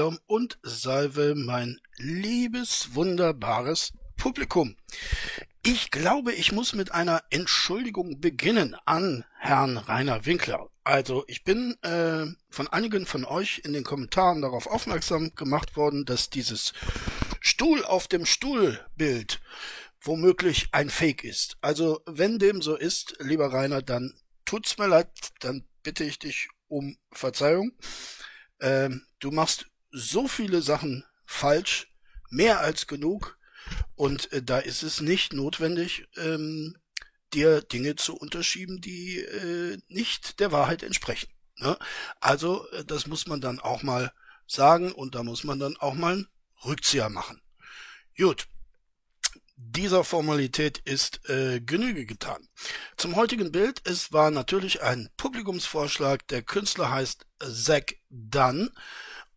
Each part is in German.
Shalom und Salve, mein liebes, wunderbares Publikum. Ich glaube, ich muss mit einer Entschuldigung beginnen an Herrn Rainer Winkler. Also ich bin äh, von einigen von euch in den Kommentaren darauf aufmerksam gemacht worden, dass dieses Stuhl auf dem Stuhl Bild womöglich ein Fake ist. Also wenn dem so ist, lieber Rainer, dann tut's mir leid, dann bitte ich dich um Verzeihung. Ähm, du machst so viele Sachen falsch, mehr als genug, und äh, da ist es nicht notwendig, ähm, dir Dinge zu unterschieben, die äh, nicht der Wahrheit entsprechen. Ne? Also äh, das muss man dann auch mal sagen und da muss man dann auch mal einen Rückzieher machen. Gut. Dieser Formalität ist äh, Genüge getan. Zum heutigen Bild, es war natürlich ein Publikumsvorschlag. Der Künstler heißt Zach Dunn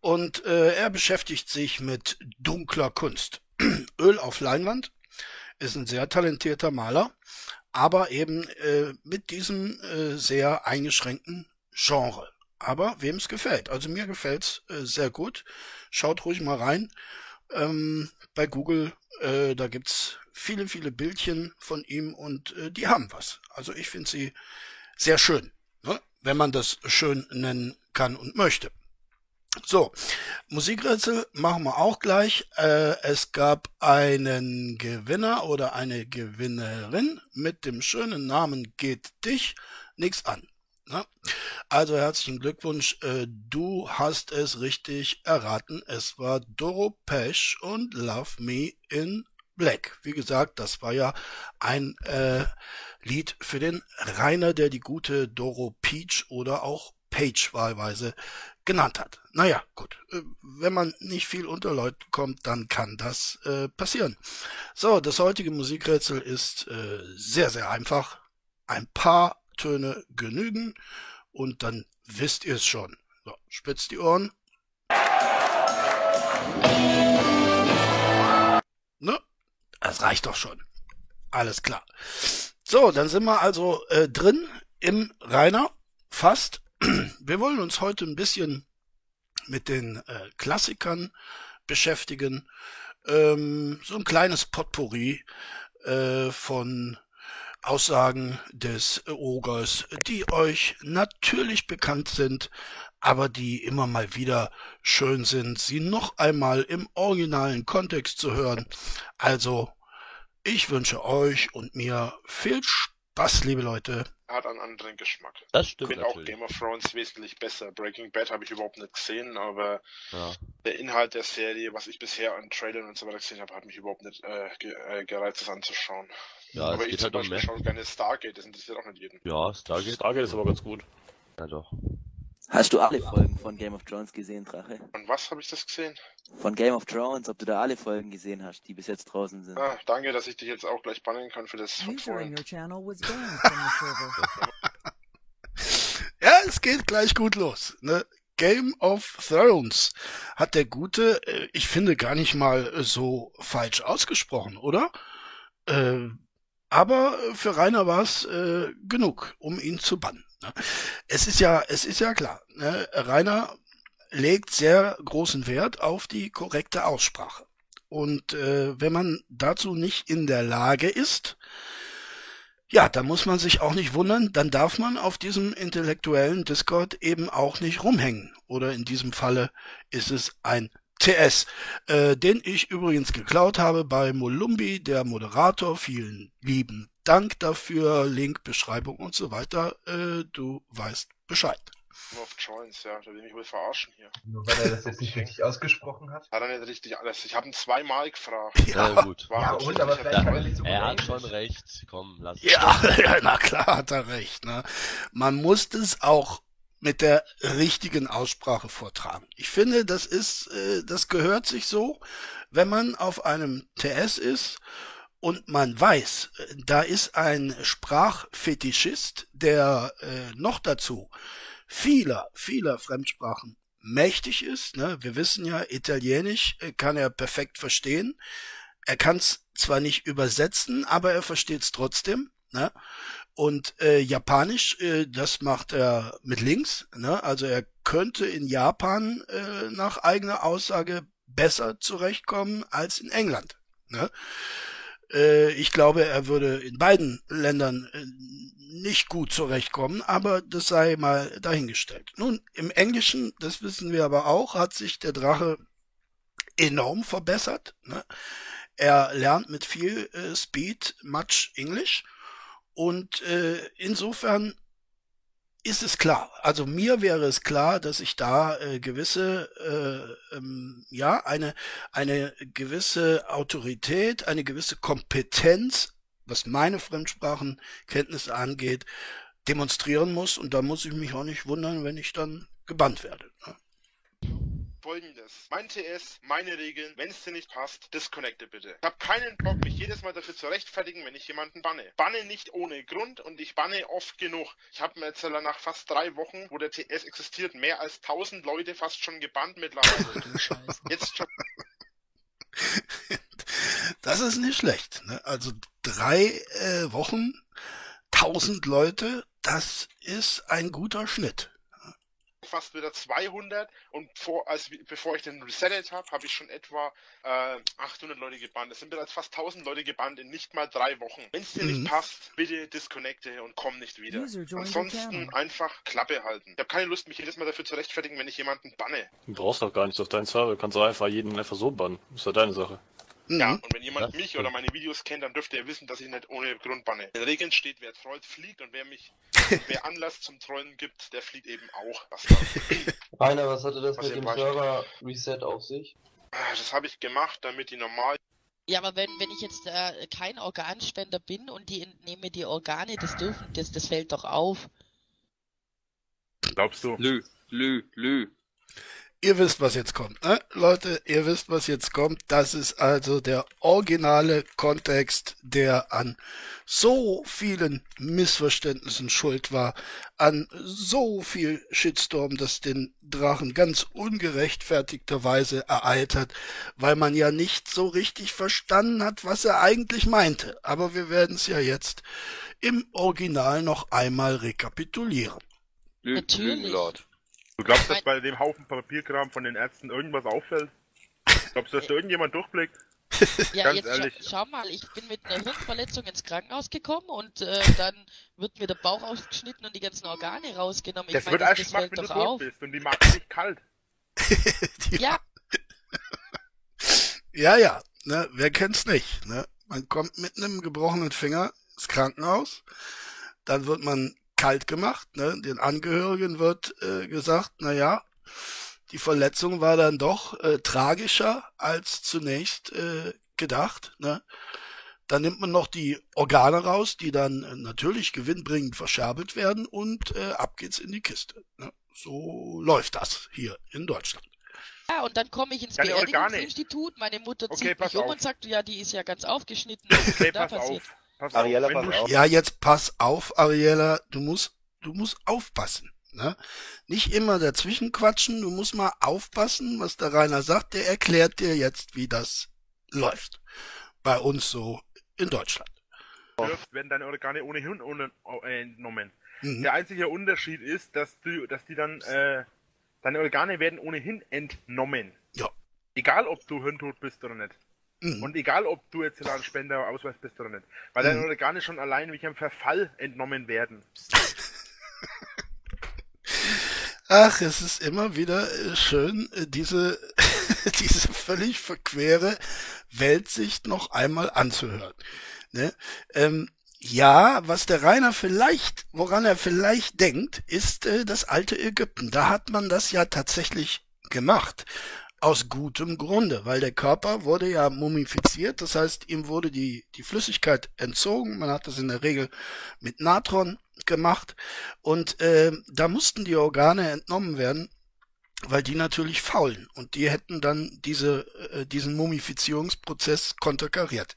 und äh, er beschäftigt sich mit dunkler Kunst. Öl auf Leinwand, ist ein sehr talentierter Maler, aber eben äh, mit diesem äh, sehr eingeschränkten Genre. Aber wem es gefällt. Also mir gefällt's äh, sehr gut. Schaut ruhig mal rein. Ähm, bei Google, äh, da gibt's viele, viele Bildchen von ihm und äh, die haben was. Also ich finde sie sehr schön, ne? wenn man das schön nennen kann und möchte. So, Musikrätsel machen wir auch gleich. Äh, es gab einen Gewinner oder eine Gewinnerin mit dem schönen Namen Geht dich nix an. Ne? Also herzlichen Glückwunsch, äh, du hast es richtig erraten. Es war Doro Pesch und Love Me in Black. Wie gesagt, das war ja ein äh, Lied für den Rainer, der die gute Doro Peach oder auch Page wahlweise genannt hat. Naja, gut. Äh, wenn man nicht viel unter Leute kommt, dann kann das äh, passieren. So, das heutige Musikrätsel ist äh, sehr, sehr einfach. Ein paar Töne genügen und dann wisst ihr es schon. So, spitzt die Ohren. Ne? Das reicht doch schon. Alles klar. So, dann sind wir also äh, drin im Rainer. Fast. Wir wollen uns heute ein bisschen mit den äh, Klassikern beschäftigen. Ähm, so ein kleines Potpourri äh, von Aussagen des Ogers, die euch natürlich bekannt sind, aber die immer mal wieder schön sind, sie noch einmal im originalen Kontext zu hören. Also, ich wünsche euch und mir viel Spaß, liebe Leute hat einen anderen Geschmack. Das stimmt. Ich finde auch Game of Thrones wesentlich besser. Breaking Bad habe ich überhaupt nicht gesehen, aber ja. der Inhalt der Serie, was ich bisher an Trailern und so weiter gesehen habe, hat mich überhaupt nicht äh, äh gereizt, das anzuschauen. Ja, aber ich zum halt Beispiel schaue gerne Stargate, das interessiert auch nicht jeden. Ja, Stargate. Stargate ist aber ganz gut. Ja, doch. Hast du alle Folgen von Game of Thrones gesehen, Drache? Von was habe ich das gesehen? Von Game of Thrones, ob du da alle Folgen gesehen hast, die bis jetzt draußen sind. Ah, danke, dass ich dich jetzt auch gleich bannen kann für das Ja, es geht gleich gut los. Ne? Game of Thrones hat der Gute, äh, ich finde, gar nicht mal so falsch ausgesprochen, oder? Äh, aber für Rainer war es äh, genug, um ihn zu bannen. Ne? Es ist ja, es ist ja klar, ne? Rainer legt sehr großen Wert auf die korrekte Aussprache. Und äh, wenn man dazu nicht in der Lage ist, ja, da muss man sich auch nicht wundern, dann darf man auf diesem intellektuellen Discord eben auch nicht rumhängen. Oder in diesem Falle ist es ein TS, äh, den ich übrigens geklaut habe bei Molumbi, der Moderator. Vielen lieben Dank dafür. Link, Beschreibung und so weiter. Äh, du weißt Bescheid. Auf Joins, ja, da will ich wohl verarschen hier. Nur weil er das jetzt nicht richtig ausgesprochen hat? Hat er nicht richtig alles. Ich habe ihn zweimal gefragt. Ja, ja gut. War ja, und, aber vielleicht ja, nicht so Er hat schon recht. Komm, lass ja, ja, na klar hat er recht. Ne? Man muss es auch mit der richtigen Aussprache vortragen. Ich finde, das ist, äh, das gehört sich so, wenn man auf einem TS ist und man weiß, da ist ein Sprachfetischist, der äh, noch dazu vieler, vieler Fremdsprachen mächtig ist. Ne? Wir wissen ja, Italienisch äh, kann er perfekt verstehen. Er kann es zwar nicht übersetzen, aber er versteht es trotzdem. Ne? Und äh, Japanisch, äh, das macht er mit links. Ne? Also er könnte in Japan äh, nach eigener Aussage besser zurechtkommen als in England. Ne? Äh, ich glaube, er würde in beiden Ländern äh, nicht gut zurechtkommen, aber das sei mal dahingestellt. Nun, im Englischen, das wissen wir aber auch, hat sich der Drache enorm verbessert. Ne? Er lernt mit viel äh, Speed much English und äh, insofern ist es klar. Also mir wäre es klar, dass ich da äh, gewisse, äh, ähm, ja, eine, eine gewisse Autorität, eine gewisse Kompetenz, was meine Fremdsprachenkenntnisse angeht, demonstrieren muss. Und da muss ich mich auch nicht wundern, wenn ich dann gebannt werde. Ne? Folgendes. Mein TS, meine Regeln, wenn es dir nicht passt, disconnecte bitte. Ich habe keinen Bock, mich jedes Mal dafür zu rechtfertigen, wenn ich jemanden banne. Banne nicht ohne Grund und ich banne oft genug. Ich habe mir jetzt nach fast drei Wochen, wo der TS existiert, mehr als 1000 Leute fast schon gebannt mittlerweile. jetzt schon. Das ist nicht schlecht. Ne? Also drei äh, Wochen, 1000 Leute, das ist ein guter Schnitt fast wieder 200 und vor, als, bevor ich den resettet habe, habe ich schon etwa äh, 800 Leute gebannt. Es sind bereits fast 1000 Leute gebannt in nicht mal drei Wochen. Wenn es dir mhm. nicht passt, bitte disconnecte und komm nicht wieder. Ansonsten einfach Klappe halten. Ich habe keine Lust, mich jedes Mal dafür zu rechtfertigen, wenn ich jemanden banne. Du brauchst doch gar nichts auf deinen Server. Du kannst auch einfach jeden einfach so bannen. ist ja deine Sache. Mhm. Ja, und wenn jemand das mich oder meine Videos kennt, dann dürfte er wissen, dass ich nicht ohne Grund banne. In Regeln steht, wer trollt, fliegt und wer mich, wer Anlass zum Trollen gibt, der fliegt eben auch. Rainer, was hatte das was mit dem Server Reset auf sich? Ah, das habe ich gemacht, damit die normal ja, aber wenn, wenn ich jetzt äh, kein Organspender bin und die entnehme die Organe, das dürfen, das, das fällt doch auf. Glaubst du? Lü, lü, lü. Ihr wisst, was jetzt kommt, ne? Leute, ihr wisst, was jetzt kommt. Das ist also der originale Kontext, der an so vielen Missverständnissen schuld war, an so viel Shitstorm, das den Drachen ganz ungerechtfertigterweise ereilt hat, weil man ja nicht so richtig verstanden hat, was er eigentlich meinte. Aber wir werden es ja jetzt im Original noch einmal rekapitulieren. Natürlich. Du glaubst, dass bei dem Haufen Papierkram von den Ärzten irgendwas auffällt? Glaubst du, dass da irgendjemand durchblickt? Ja, Ganz jetzt ehrlich. Scha schau mal, ich bin mit einer Hirnverletzung ins Krankenhaus gekommen und äh, dann wird mir der Bauch ausgeschnitten und die ganzen Organe rausgenommen. Ich das mein, wird erst schmack, wenn du tot bist und die macht sich kalt. ja. ja, ja, ne, wer kennt's nicht, ne? Man kommt mit einem gebrochenen Finger ins Krankenhaus, dann wird man kalt gemacht. Ne? Den Angehörigen wird äh, gesagt, na ja, die Verletzung war dann doch äh, tragischer als zunächst äh, gedacht. Ne? Dann nimmt man noch die Organe raus, die dann äh, natürlich gewinnbringend verscherbelt werden und äh, ab geht's in die Kiste. Ne? So läuft das hier in Deutschland. Ja, und dann komme ich ins Beerdigungsinstitut, meine Mutter zieht okay, mich um und sagt, ja, die ist ja ganz aufgeschnitten. Was okay, ist da passiert? Auf. Pass Ariella, auf, pass auf. Ja, jetzt pass auf, Ariella, du musst, du musst aufpassen. Ne? Nicht immer dazwischen quatschen, du musst mal aufpassen, was der Rainer sagt, der erklärt dir jetzt, wie das läuft. Bei uns so in Deutschland. werden deine Organe ohnehin entnommen. Mhm. Der einzige Unterschied ist, dass du, dass die dann, äh, deine Organe werden ohnehin entnommen. Ja. Egal, ob du hirntot bist oder nicht. Mhm. Und egal, ob du jetzt ein Spender Ausweis bist oder nicht. Weil mhm. deine Organe schon allein wie einem Verfall entnommen werden. Ach, es ist immer wieder äh, schön, äh, diese, diese völlig verquere Weltsicht noch einmal anzuhören. Ne? Ähm, ja, was der Rainer vielleicht, woran er vielleicht denkt, ist äh, das alte Ägypten. Da hat man das ja tatsächlich gemacht. Aus gutem Grunde, weil der Körper wurde ja mumifiziert, das heißt, ihm wurde die, die Flüssigkeit entzogen. Man hat das in der Regel mit Natron gemacht und äh, da mussten die Organe entnommen werden, weil die natürlich faulen und die hätten dann diese, äh, diesen Mumifizierungsprozess konterkariert.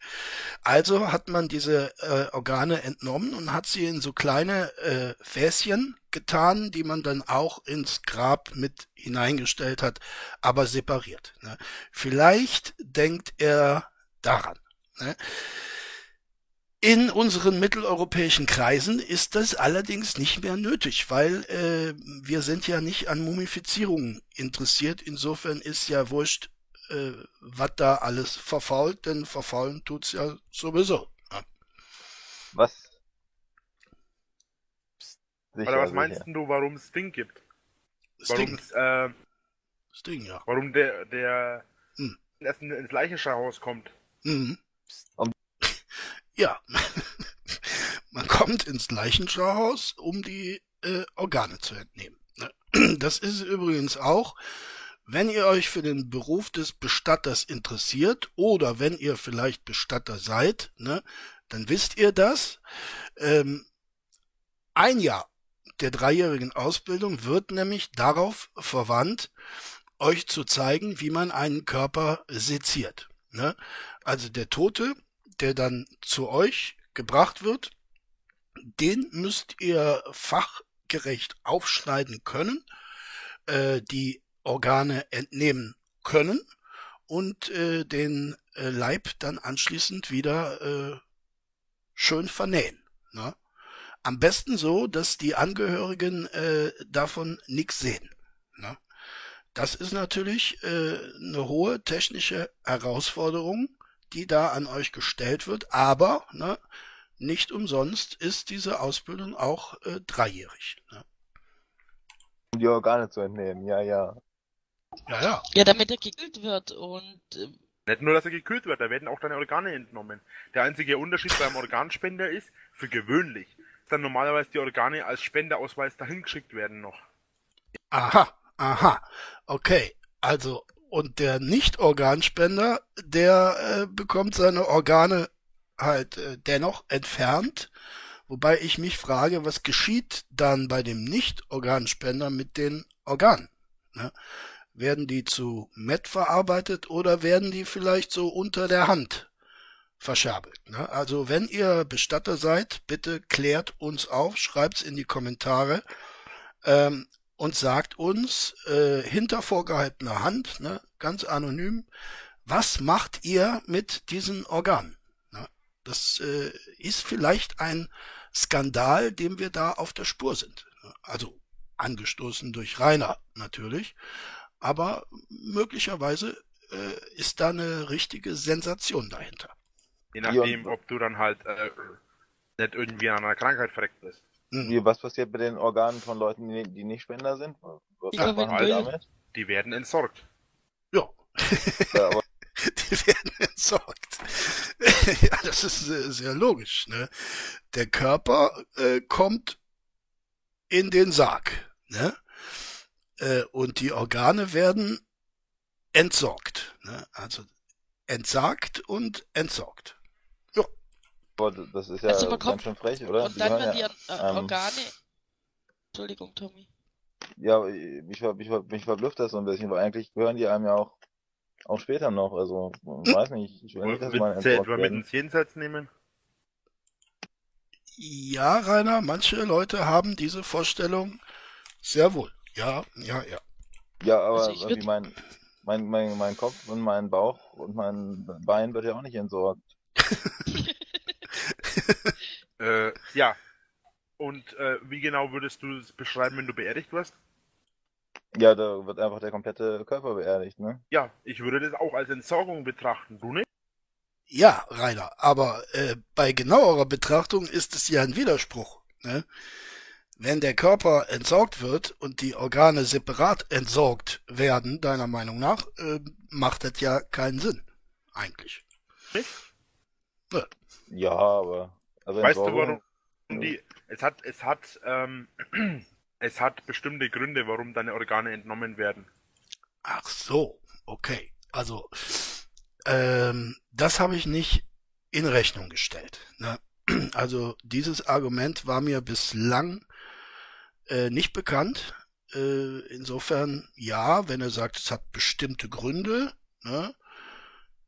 Also hat man diese äh, Organe entnommen und hat sie in so kleine äh, Fässchen getan, die man dann auch ins Grab mit hineingestellt hat, aber separiert. Ne? Vielleicht denkt er daran. Ne? In unseren mitteleuropäischen Kreisen ist das allerdings nicht mehr nötig, weil äh, wir sind ja nicht an Mumifizierungen interessiert. Insofern ist ja wurscht, äh, was da alles verfault, denn verfaulen tut's ja sowieso. Ja. Was? Sicher, Oder was meinst sicher. du, warum es Ding gibt? Sting. Warum, äh, Sting, ja. Warum der, der hm. erst ins Leichenschauhaus kommt. Mhm. Um ja, man kommt ins Leichenschauhaus, um die äh, Organe zu entnehmen. Ne? Das ist übrigens auch, wenn ihr euch für den Beruf des Bestatters interessiert oder wenn ihr vielleicht Bestatter seid, ne, dann wisst ihr das. Ähm, ein Jahr der dreijährigen Ausbildung wird nämlich darauf verwandt, euch zu zeigen, wie man einen Körper seziert. Ne? Also der Tote der dann zu euch gebracht wird, den müsst ihr fachgerecht aufschneiden können, äh, die Organe entnehmen können und äh, den äh, Leib dann anschließend wieder äh, schön vernähen. Ne? Am besten so, dass die Angehörigen äh, davon nichts sehen. Ne? Das ist natürlich äh, eine hohe technische Herausforderung, die da an euch gestellt wird, aber ne, nicht umsonst ist diese Ausbildung auch äh, dreijährig. Ne? Um die Organe zu entnehmen, ja, ja. Ja, ja. Ja, damit er gekühlt wird und. Äh, nicht nur, dass er gekühlt wird, da werden auch deine Organe entnommen. Der einzige Unterschied beim Organspender ist, für gewöhnlich, dass dann normalerweise die Organe als Spendeausweis dahin geschickt werden noch. Aha, aha. Okay, also und der Nicht-Organspender, der äh, bekommt seine Organe halt äh, dennoch entfernt. Wobei ich mich frage, was geschieht dann bei dem Nicht-Organspender mit den Organen? Ne? Werden die zu Met verarbeitet oder werden die vielleicht so unter der Hand verscherbelt? Ne? Also wenn ihr Bestatter seid, bitte klärt uns auf, schreibt's in die Kommentare. Ähm, und sagt uns äh, hinter vorgehaltener Hand, ne, ganz anonym, was macht ihr mit diesen Organen? Ne? Das äh, ist vielleicht ein Skandal, dem wir da auf der Spur sind. Ne? Also angestoßen durch Rainer natürlich, aber möglicherweise äh, ist da eine richtige Sensation dahinter. Je nachdem, ob du dann halt äh, nicht irgendwie an einer Krankheit verreckt bist. Mhm. Wie, was passiert mit den Organen von Leuten, die, die nicht Spender sind? Was ja, macht man damit? Die werden entsorgt. Ja. ja aber... die werden entsorgt. ja, das ist sehr, sehr logisch. Ne? Der Körper äh, kommt in den Sarg. Ne? Äh, und die Organe werden entsorgt. Ne? Also entsagt und entsorgt. Boah, das ist ja also ganz schön frech, oder? Und dann werden die ja, äh, ähm, Organe. Entschuldigung, Tommy. Ja, mich, mich, mich verblüfft das so ein bisschen, weil eigentlich gehören die einem ja auch, auch später noch. Also, ich weiß nicht, ich will nicht, dass man mit ins Jenseits nehmen? Ja, Rainer, manche Leute haben diese Vorstellung sehr wohl. Ja, ja, ja. Ja, aber also irgendwie mein, mein, mein, mein Kopf und mein Bauch und mein Bein wird ja auch nicht entsorgt. äh, ja. Und äh, wie genau würdest du es beschreiben, wenn du beerdigt wirst? Ja, da wird einfach der komplette Körper beerdigt, ne? Ja, ich würde das auch als Entsorgung betrachten, du nicht? Ja, Rainer, aber äh, bei genauerer Betrachtung ist es ja ein Widerspruch. Ne? Wenn der Körper entsorgt wird und die Organe separat entsorgt werden, deiner Meinung nach, äh, macht das ja keinen Sinn. Eigentlich. Nicht? Ja. Ja, aber. Also weißt du, warum die. Es hat, es hat, ähm, es hat bestimmte Gründe, warum deine Organe entnommen werden. Ach so, okay. Also, ähm, das habe ich nicht in Rechnung gestellt. Ne? Also dieses Argument war mir bislang äh, nicht bekannt. Äh, insofern ja, wenn er sagt, es hat bestimmte Gründe, ne?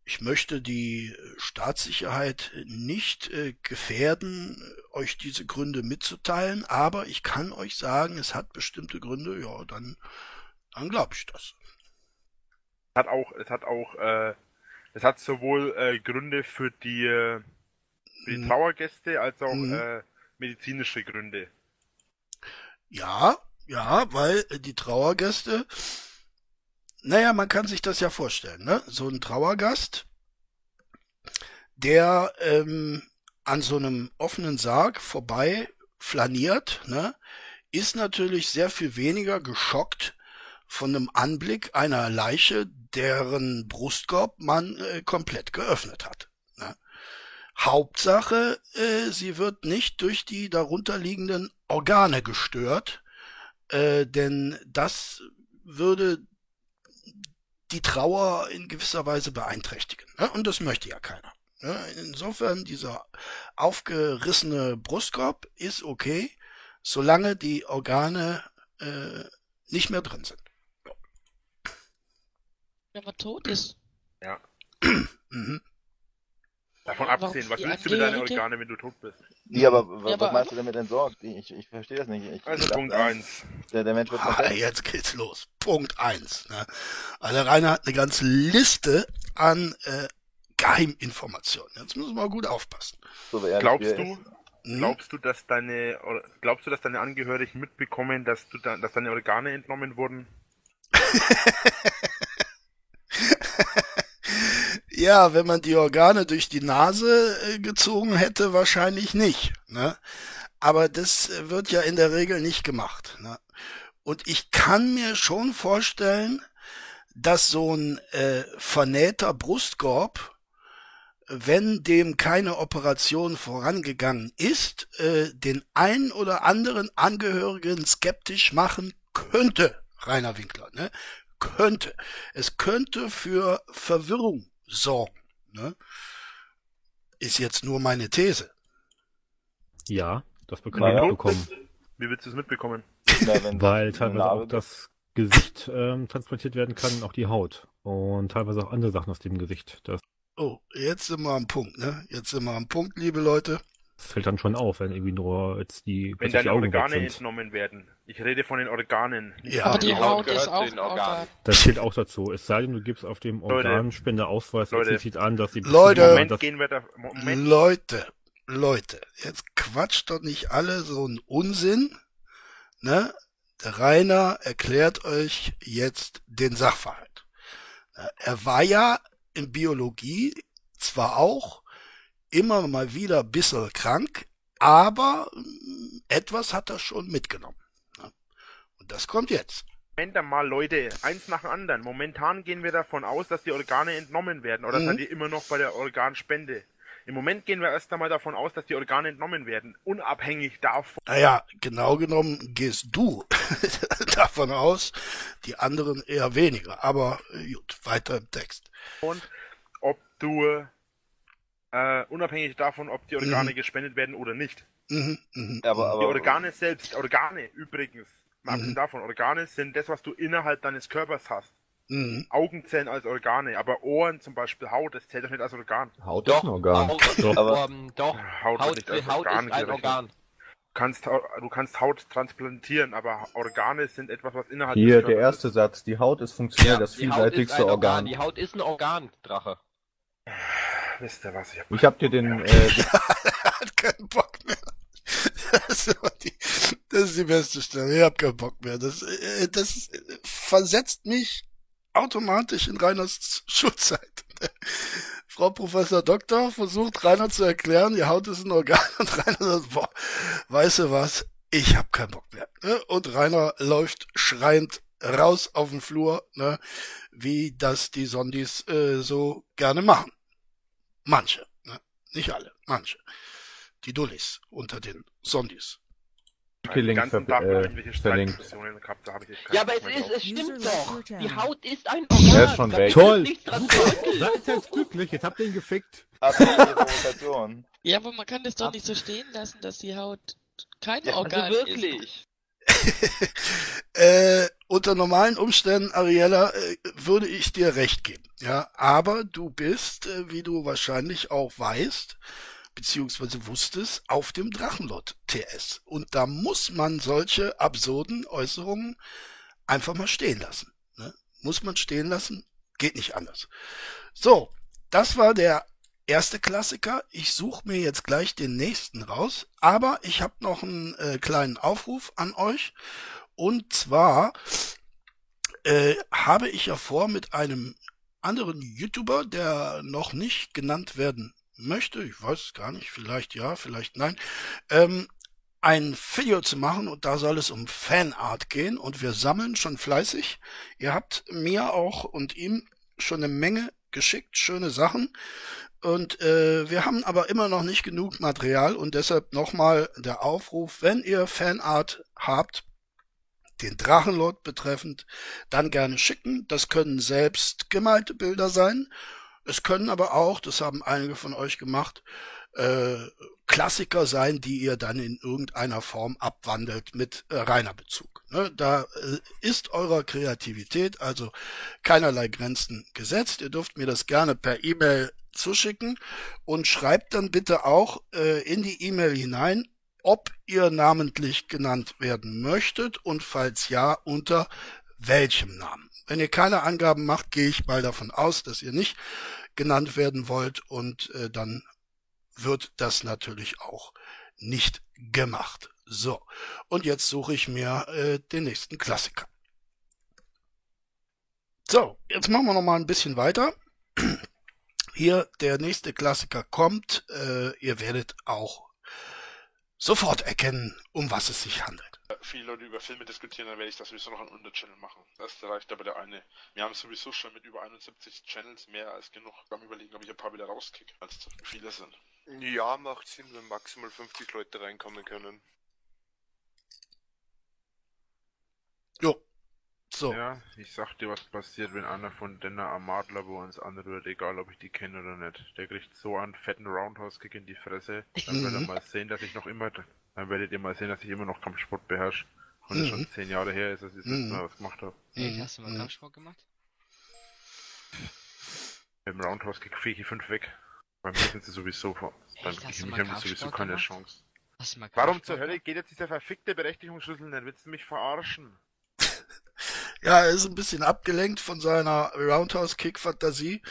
Ich möchte die Staatssicherheit nicht äh, gefährden, euch diese Gründe mitzuteilen, aber ich kann euch sagen, es hat bestimmte Gründe, ja, dann, dann glaube ich das. Es hat auch, es hat auch, äh, es hat sowohl äh, Gründe für die, äh, Für die Trauergäste als auch mhm. äh, medizinische Gründe. Ja, ja, weil die Trauergäste, naja, man kann sich das ja vorstellen, ne? So ein Trauergast, der ähm, an so einem offenen Sarg vorbei flaniert, ne, ist natürlich sehr viel weniger geschockt von einem Anblick einer Leiche, deren Brustkorb man äh, komplett geöffnet hat. Ne? Hauptsache, äh, sie wird nicht durch die darunterliegenden Organe gestört, äh, denn das würde die Trauer in gewisser Weise beeinträchtigen. Ne? Und das möchte ja keiner. Ne? Insofern, dieser aufgerissene Brustkorb ist okay, solange die Organe äh, nicht mehr drin sind. Wenn man tot ist. Ja. mhm. Davon abgesehen, was willst du mit deinen Organe, wenn du tot bist? Ja, aber ja, was aber meinst du damit entsorgt? Ich, ich verstehe das nicht. Ich, also Punkt 1. Der, der Mensch wird ah, jetzt geht's los. Punkt 1. Ne? Also Rainer hat eine ganze Liste an äh, Geheiminformationen. Jetzt müssen wir mal gut aufpassen. So, glaubst du, hm? glaubst du, dass deine, glaubst du, dass deine Angehörigen mitbekommen, dass du, da, dass deine Organe entnommen wurden? ja, wenn man die Organe durch die Nase äh, gezogen hätte, wahrscheinlich nicht. Ne? Aber das äh, wird ja in der Regel nicht gemacht. Ne? Und ich kann mir schon vorstellen, dass so ein äh, vernähter Brustkorb wenn dem keine Operation vorangegangen ist, äh, den einen oder anderen Angehörigen skeptisch machen könnte, Rainer Winkler, ne? Könnte. Es könnte für Verwirrung sorgen. Ne? Ist jetzt nur meine These. Ja, das bekommen wir mitbekommen. Wie willst du es mitbekommen? Weil teilweise auch das Gesicht ähm, transplantiert werden kann, auch die Haut. Und teilweise auch andere Sachen aus dem Gesicht. Das Oh, jetzt sind wir am Punkt, ne? Jetzt sind wir am Punkt, liebe Leute. Das fällt dann schon auf, wenn irgendwie nur jetzt die Wenn deine Organe entnommen werden. Ich rede von den Organen. Ja, aber die Haut ist auch ein Organ. Das zählt auch dazu. Es sei denn, du gibst auf dem Organspendeausweis explizit an, dass die Leute, Moment dass gehen wir da, Moment. Leute, Leute, jetzt quatscht doch nicht alle so einen Unsinn, ne? Der Rainer erklärt euch jetzt den Sachverhalt. Er war ja in Biologie zwar auch immer mal wieder ein bisschen krank, aber mm, etwas hat er schon mitgenommen. Und das kommt jetzt. Moment mal, Leute, eins nach dem anderen. Momentan gehen wir davon aus, dass die Organe entnommen werden. Oder mhm. seid ihr immer noch bei der Organspende? Im Moment gehen wir erst einmal davon aus, dass die Organe entnommen werden, unabhängig davon. Naja, genau genommen gehst du davon aus, die anderen eher weniger. Aber äh, gut, weiter im Text. Und ob du, äh, unabhängig davon, ob die Organe mhm. gespendet werden oder nicht. Mhm, mh. aber, aber, die Organe selbst, Organe übrigens, mal abgesehen mhm. davon, Organe sind das, was du innerhalb deines Körpers hast. Mhm. Augen zählen als Organe, aber Ohren zum Beispiel, Haut, das zählt doch nicht als Organ. Haut doch, ist ein Organ. Haut, doch. Aber, um, doch. Haut, Haut, nicht als Haut Organ ist ein Organ. Du kannst, du kannst Haut transplantieren, aber Organe sind etwas, was innerhalb Hier, der erste Satz. Die Haut ist funktionell ja, das vielseitigste Organ. Organ. Die Haut ist ein Organ, Drache. Wisst ihr was? Ich hab, ich hab dir den... Äh, hat keinen Bock mehr. Das ist, die, das ist die beste Stelle. Ich hab keinen Bock mehr. Das, äh, das versetzt mich automatisch in Reiners Schulzeit. Frau Professor Doktor versucht Rainer zu erklären, die Haut ist ein Organ und Rainer sagt, boah, weißt du was, ich hab keinen Bock mehr. Ne? Und Rainer läuft schreiend raus auf den Flur, ne? wie das die Sondis äh, so gerne machen. Manche, ne? nicht alle, manche. Die Dullis unter den Sondis. Den ganzen Tag äh, irgendwelche Streitdiskussionen gehabt, da habe ich Ja, aber es ist, es stimmt doch. Die Haut ist ein Organ. Er ist schon weg. Toll. Seid jetzt glücklich, jetzt habt ihr ihn gefickt. ja, aber man kann das doch nicht so stehen lassen, dass die Haut kein ja, Organ also wirklich. ist. äh, unter normalen Umständen, Ariella, äh, würde ich dir recht geben. Ja, aber du bist, äh, wie du wahrscheinlich auch weißt, beziehungsweise wusstest, auf dem Drachenlord TS. Und da muss man solche absurden Äußerungen einfach mal stehen lassen. Ne? Muss man stehen lassen, geht nicht anders. So, das war der erste Klassiker. Ich suche mir jetzt gleich den nächsten raus, aber ich habe noch einen äh, kleinen Aufruf an euch. Und zwar äh, habe ich ja vor, mit einem anderen YouTuber, der noch nicht genannt werden möchte, ich weiß gar nicht, vielleicht ja, vielleicht nein, ähm, ein Video zu machen und da soll es um Fanart gehen und wir sammeln schon fleißig. Ihr habt mir auch und ihm schon eine Menge geschickt, schöne Sachen. Und äh, wir haben aber immer noch nicht genug Material und deshalb nochmal der Aufruf, wenn ihr Fanart habt, den Drachenlord betreffend, dann gerne schicken. Das können selbst gemalte Bilder sein. Es können aber auch, das haben einige von euch gemacht, äh, Klassiker sein, die ihr dann in irgendeiner Form abwandelt mit äh, reiner Bezug. Ne? Da äh, ist eurer Kreativität also keinerlei Grenzen gesetzt. Ihr dürft mir das gerne per E-Mail zuschicken und schreibt dann bitte auch äh, in die E-Mail hinein, ob ihr namentlich genannt werden möchtet und falls ja, unter welchem Namen. Wenn ihr keine Angaben macht, gehe ich mal davon aus, dass ihr nicht genannt werden wollt und äh, dann wird das natürlich auch nicht gemacht. So, und jetzt suche ich mir äh, den nächsten Klassiker. So, jetzt machen wir noch mal ein bisschen weiter. Hier der nächste Klassiker kommt. Äh, ihr werdet auch sofort erkennen, um was es sich handelt. Viele Leute über Filme diskutieren, dann werde ich das sowieso noch an Unterchannel machen. Das reicht aber der eine. Wir haben sowieso schon mit über 71 Channels mehr als genug. Am überlegen, ob ich ein paar wieder rauskicke, als zu viele sind. Ja, macht Sinn, wenn maximal 50 Leute reinkommen können. Jo. So. Ja, ich sag dir, was passiert, wenn einer von den Amadler bei uns anrührt, egal ob ich die kenne oder nicht. Der kriegt so einen fetten Roundhouse-Kick in die Fresse. Dann werdet ihr mhm. mal sehen, dass ich noch immer, dann werdet ihr mal sehen, dass ich immer noch Kampfsport beherrsche. Und es mhm. schon zehn Jahre her ist, dass ich das mhm. Mal was gemacht habe. Hey, hast du mal Kampfsport gemacht? Dem Roundhouse-Kick fege ich fünf weg. Bei mir sind sie sowieso vor. Beim sie sowieso keine gemacht? Chance. Warum zur Hölle geht jetzt dieser verfickte Berechtigungsschlüssel nicht? Willst du mich verarschen? Ja, er ist ein bisschen abgelenkt von seiner Roundhouse-Kick-Fantasie.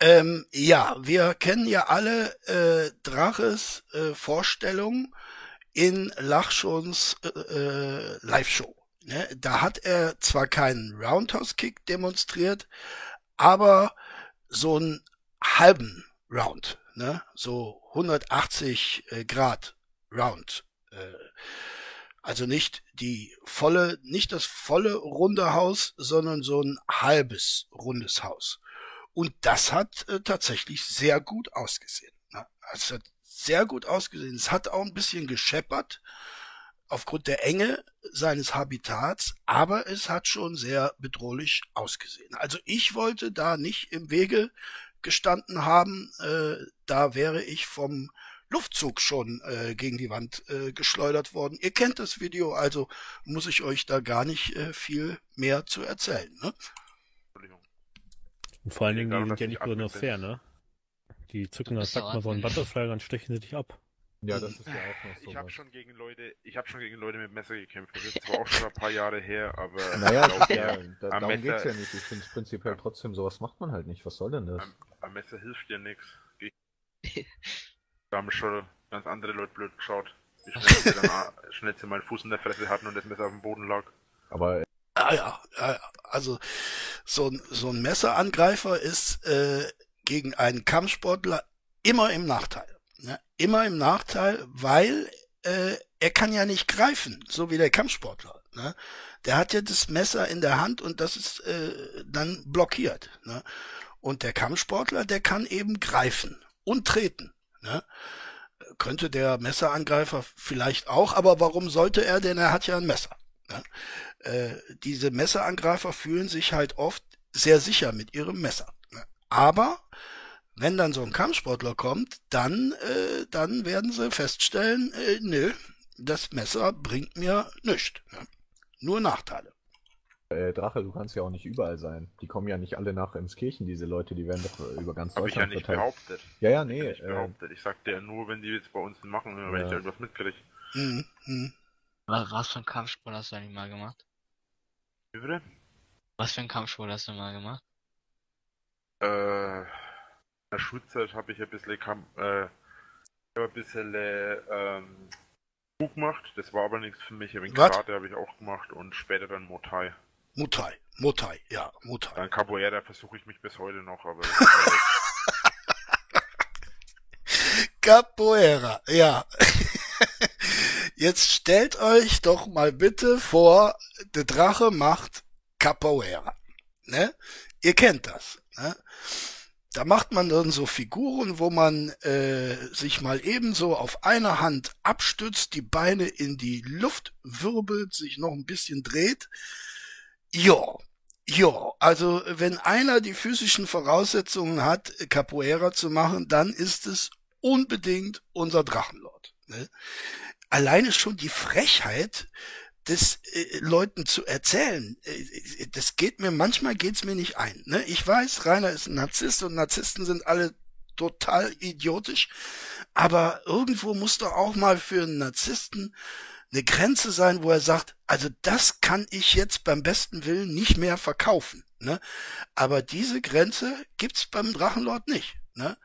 Ähm, ja, wir kennen ja alle äh, Draches äh, Vorstellung in Lachschons äh, äh, Live-Show. Ne? Da hat er zwar keinen Roundhouse-Kick demonstriert, aber so einen halben Round, ne? So 180 äh, Grad Round. Äh, also nicht die volle, nicht das volle runde Haus, sondern so ein halbes rundes Haus. Und das hat äh, tatsächlich sehr gut ausgesehen. Ne? Es hat sehr gut ausgesehen. Es hat auch ein bisschen gescheppert aufgrund der Enge seines Habitats, aber es hat schon sehr bedrohlich ausgesehen. Also ich wollte da nicht im Wege gestanden haben, äh, da wäre ich vom Luftzug schon äh, gegen die Wand äh, geschleudert worden. Ihr kennt das Video, also muss ich euch da gar nicht äh, viel mehr zu erzählen. Ne? Und vor allen Dingen, die sind ja nicht besonders fair, ne? Die zücken das Sack mal so einen Butterfly, dann stechen sie dich ab. Ja, das ist ja auch noch so. Ich habe schon gegen Leute, ich habe schon gegen Leute mit Messer gekämpft. Das ist zwar auch schon ein paar Jahre her, aber. Naja, glaub, ja, da, darum Messer, geht's ja nicht. Ich finde es prinzipiell trotzdem, sowas macht man halt nicht. Was soll denn das? Am, am Messer hilft dir nichts. Da haben schon ganz andere Leute blöd geschaut. Wie schnell sie dann schnell sie meinen Fuß in der Fresse hatten und das Messer auf dem Boden lag. Aber. Ah ja, ja, also so ein, so ein Messerangreifer ist äh, gegen einen Kampfsportler immer im Nachteil. Ne? Immer im Nachteil, weil äh, er kann ja nicht greifen, so wie der Kampfsportler. Ne? Der hat ja das Messer in der Hand und das ist äh, dann blockiert. Ne? Und der Kampfsportler, der kann eben greifen und treten. Ne? Könnte der Messerangreifer vielleicht auch, aber warum sollte er? Denn er hat ja ein Messer. Ne? Äh, diese Messerangreifer fühlen sich halt oft sehr sicher mit ihrem Messer. Ne? Aber wenn dann so ein Kampfsportler kommt, dann, äh, dann werden sie feststellen, äh, nö, das Messer bringt mir nichts. Ne? Nur Nachteile. Äh, Drache, du kannst ja auch nicht überall sein. Die kommen ja nicht alle nach Emskirchen, diese Leute, die werden doch äh, über ganz Hab Deutschland ich ja nicht verteilt. behauptet. Ja, ja, nee. Ich, äh, behauptet. ich sagte ja nur, wenn die jetzt bei uns machen, wenn ja. ich da irgendwas mitkriege. Mhm. Mhm. Was, für ein Kampfsport hast du eigentlich mal gemacht? Wie bitte? Was für ein Kampfsport hast du mal gemacht? Äh, der Schulzeit habe ich ein bisschen, äh, ein bisschen ähm, gemacht. Das war aber nichts für mich. Ein Karate habe ich auch gemacht und später dann Motai. Mutai, Mutai, ja, Mutai. Dann Capoeira versuche ich mich bis heute noch, aber. Capoeira, ja. Jetzt stellt euch doch mal bitte vor, der Drache macht Capoeira. Ne? Ihr kennt das. Ne? Da macht man dann so Figuren, wo man äh, sich mal ebenso auf einer Hand abstützt, die Beine in die Luft wirbelt, sich noch ein bisschen dreht. Ja, ja, also wenn einer die physischen Voraussetzungen hat, Capoeira zu machen, dann ist es unbedingt unser Drachenlord. Ne? Alleine schon die Frechheit, das äh, Leuten zu erzählen, äh, das geht mir, manchmal geht's mir nicht ein. Ne? Ich weiß, Rainer ist ein Narzisst und Narzissten sind alle total idiotisch, aber irgendwo muss doch auch mal für einen Narzissten eine Grenze sein, wo er sagt, also das kann ich jetzt beim besten Willen nicht mehr verkaufen. Ne? Aber diese Grenze gibt's beim Drachenlord nicht. Ne?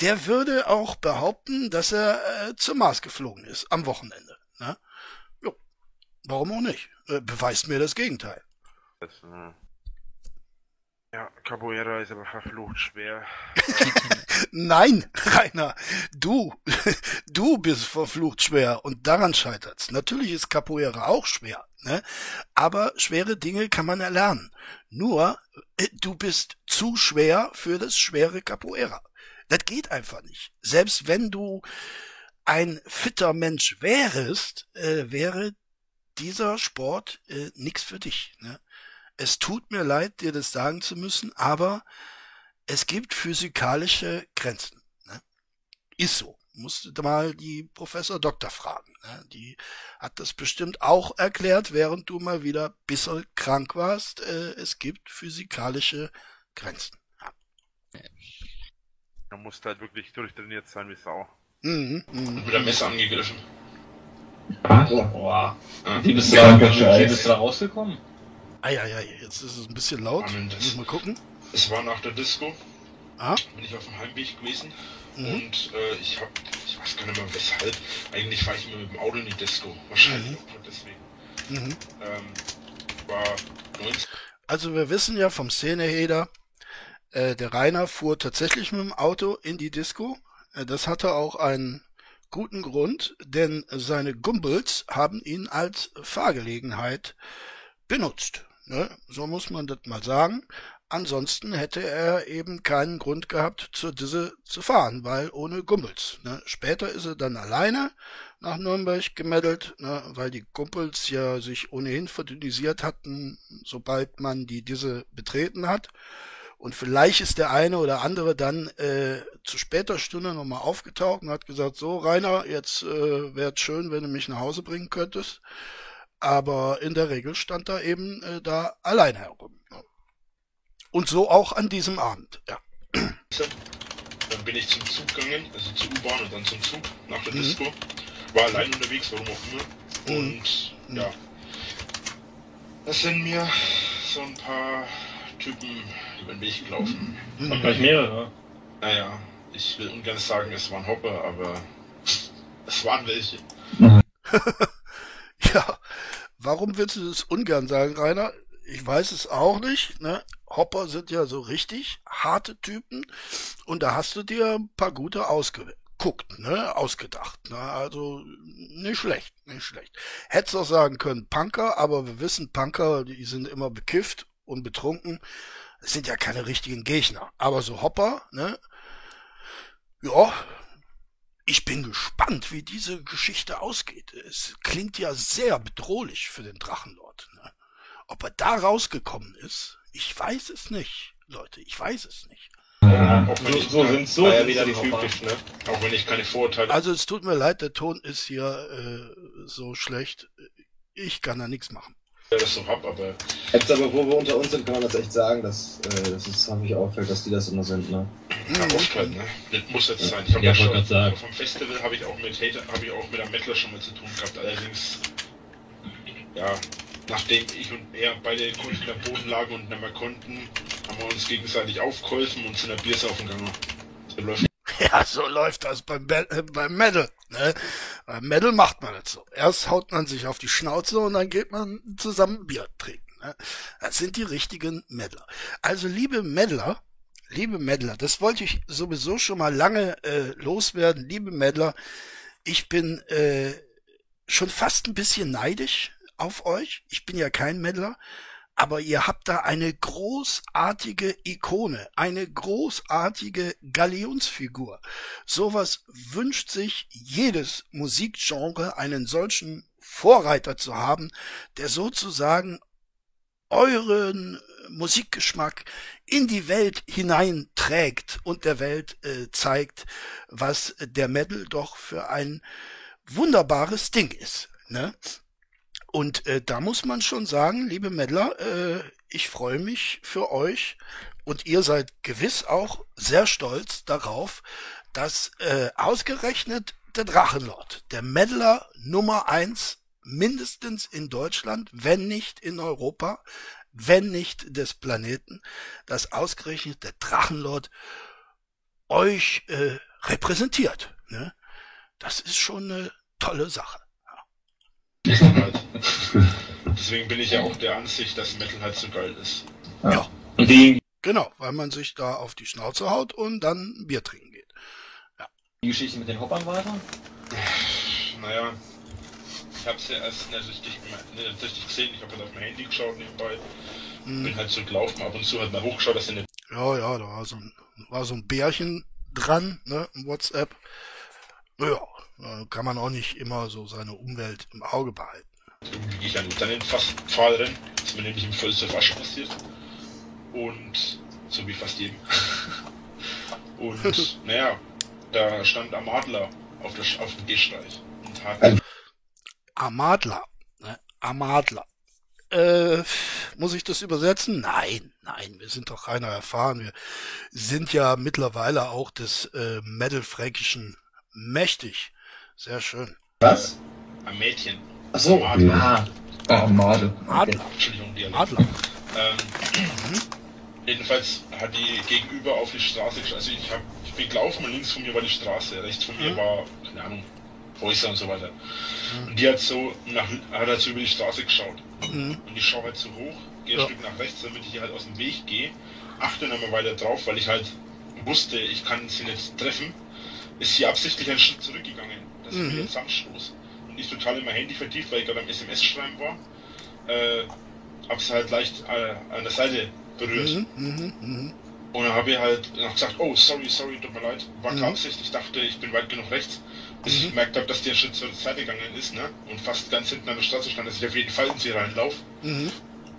der würde auch behaupten, dass er äh, zum Mars geflogen ist am Wochenende. Ne? Jo. Warum auch nicht? Äh, beweist mir das Gegenteil. Das, äh, ja, Capoeira ist aber verflucht schwer. Nein, Rainer, du, du bist verflucht schwer und daran scheitert's. Natürlich ist Capoeira auch schwer, ne? aber schwere Dinge kann man erlernen. Nur, äh, du bist zu schwer für das schwere Capoeira. Das geht einfach nicht. Selbst wenn du ein fitter Mensch wärest, äh, wäre dieser Sport äh, nix für dich. Ne? Es tut mir leid, dir das sagen zu müssen, aber es gibt physikalische Grenzen. Ne? Ist so. Musste mal die Professor Doktor fragen. Ne? Die hat das bestimmt auch erklärt, während du mal wieder bisschen krank warst. Äh, es gibt physikalische Grenzen. Man muss halt wirklich durchtrainiert sein wie Sau. Mhm, mhm. Mit der Messer angegriffen. Boah. Ja. Wie bist du da rausgekommen? Eieiei, jetzt ist es ein bisschen laut. Amen, Muss mal gucken. Es war nach der Disco. Ah? Bin ich auf dem Heimweg gewesen. Mhm. Und äh, ich hab, ich weiß gar nicht mehr weshalb. Eigentlich fahre ich immer mit dem Auto in die Disco. Wahrscheinlich mhm. auch deswegen. Mhm. Ähm, war 19. Also wir wissen ja vom Szeneheder, äh, der Rainer fuhr tatsächlich mit dem Auto in die Disco. Äh, das hatte auch einen guten Grund, denn seine Gumbels haben ihn als Fahrgelegenheit benutzt. Ne? So muss man das mal sagen. Ansonsten hätte er eben keinen Grund gehabt, zur Disse zu fahren, weil ohne Gumpels. Ne? Später ist er dann alleine nach Nürnberg gemeddelt, ne? weil die Gumpels ja sich ohnehin verdünnisiert hatten, sobald man die Disse betreten hat. Und vielleicht ist der eine oder andere dann äh, zu später Stunde nochmal aufgetaucht und hat gesagt, so Rainer, jetzt äh, wäre es schön, wenn du mich nach Hause bringen könntest. Aber in der Regel stand er eben äh, da allein herum. Und so auch an diesem Abend, ja. Dann bin ich zum Zug gegangen, also zur U-Bahn und dann zum Zug nach der mhm. Disco. War allein unterwegs, warum auch immer. Mhm. Und mhm. ja, das sind mir so ein paar Typen über den Weg gelaufen. Mhm. Und gleich mehrere. Naja, ich will ungern sagen, es waren Hopper, aber es waren welche. ja, warum willst du das ungern sagen, Rainer? Ich weiß es auch nicht. Ne? Hopper sind ja so richtig harte Typen und da hast du dir ein paar gute ausgeguckt, ne? ausgedacht. Ne? Also nicht schlecht, nicht schlecht. Hättest auch sagen können Punker, aber wir wissen, Punker, die sind immer bekifft und betrunken. Das sind ja keine richtigen Gegner. Aber so Hopper, ne? Ja, ich bin gespannt, wie diese Geschichte ausgeht. Es klingt ja sehr bedrohlich für den Drachenlord. Ne? Ob er da rausgekommen ist, ich weiß es nicht, Leute, ich weiß es nicht. Ja, so, so sind so ja wieder die typisch, ne? Auch wenn ich keine Vorurteile. Also es tut mir leid, der Ton ist hier äh, so schlecht. Ich kann da nichts machen das so hab, aber. Jetzt aber, wo wir unter uns sind, kann man das echt sagen, dass äh, das ist häufig auffällt, dass die das immer sind, ne? Ja, Auftrag, ne? Das muss jetzt sein. Ich hab ja, ja schon, sagen. vom Festival habe ich auch mit Hater, habe ich auch mit einem Mettler schon mal zu tun gehabt, allerdings, ja, nachdem ich und er beide kurz in der Boden lagen und nicht mehr konnten, haben wir uns gegenseitig aufgeholfen und zu einer Biersaufen gegangen. Ja, so läuft das beim, äh, beim Metal. Ne? Beim Metal macht man das so. Erst haut man sich auf die Schnauze und dann geht man zusammen Bier trinken. Ne? Das sind die richtigen Meddler. Also liebe Meddler, liebe Meddler, das wollte ich sowieso schon mal lange äh, loswerden. Liebe Meddler, ich bin äh, schon fast ein bisschen neidisch auf euch. Ich bin ja kein Meddler, aber ihr habt da eine großartige Ikone, eine großartige Galionsfigur. Sowas wünscht sich jedes Musikgenre, einen solchen Vorreiter zu haben, der sozusagen euren Musikgeschmack in die Welt hineinträgt und der Welt äh, zeigt, was der Metal doch für ein wunderbares Ding ist. Ne? Und äh, da muss man schon sagen, liebe Meddler, äh, ich freue mich für euch und ihr seid gewiss auch sehr stolz darauf, dass äh, ausgerechnet der Drachenlord, der Meddler Nummer eins mindestens in Deutschland, wenn nicht in Europa, wenn nicht des Planeten, dass ausgerechnet der Drachenlord euch äh, repräsentiert. Ne? Das ist schon eine tolle Sache. Ja. Deswegen bin ich ja auch der Ansicht, dass Metal halt so geil ist. Ja. ja. Genau, weil man sich da auf die Schnauze haut und dann Bier trinken geht. Ja. Die Geschichte mit den Hoppern weiter? Naja, ich habe es ja erst nicht richtig, nicht richtig gesehen. Ich habe halt auf mein Handy geschaut nebenbei. Hm. Bin halt so gelaufen, ab und zu hat mal hochgeschaut, dass er nicht. Ja, ja, da war so ein, war so ein Bärchen dran, ne, im WhatsApp. Ja, kann man auch nicht immer so seine Umwelt im Auge behalten. Irgendwie gehe ich an dann in fast Pfahl rein. Das ist mir nämlich im Völzer Asche passiert. Und so wie fast jedem. und naja, da stand Amadler auf, der, auf dem Gehsteig Amadler. Ne? Amadler. Äh, muss ich das übersetzen? Nein, nein, wir sind doch reiner erfahren. Wir sind ja mittlerweile auch des äh, Metal-Fränkischen mächtig. Sehr schön. Was? Ein Mädchen. Achso, ja. Oh, Madel. Madler. Entschuldigung, Dialekt. Madler. Ähm, mhm. Jedenfalls hat die gegenüber auf die Straße Also ich, hab, ich bin gelaufen und links von mir war die Straße. Rechts von mir mhm. war, keine Ahnung, Häuser und so weiter. Mhm. Und die hat so nach, hat halt so über die Straße geschaut. Mhm. Und ich schaue halt so hoch, gehe ja. ein Stück nach rechts, damit ich hier halt aus dem Weg gehe. Achte dann mal weiter drauf, weil ich halt wusste, ich kann sie nicht treffen. Ist sie absichtlich einen Schritt zurückgegangen. Das ist mhm. wieder ein Zusammenstoß. Und ich total in mein Handy vertieft, weil ich gerade am SMS-Schreiben war. Äh, hab sie halt leicht äh, an der Seite berührt. Mhm, mh, mh. Und dann habe ich halt noch gesagt, oh, sorry, sorry, tut mir leid. War mhm. absichtlich, ich dachte, ich bin weit genug rechts bis ich gemerkt habe, dass der Schritt zur Seite gegangen ist, ne? Und fast ganz hinten an der Straße stand, dass ich auf jeden Fall in sie reinlaufe. Mhm.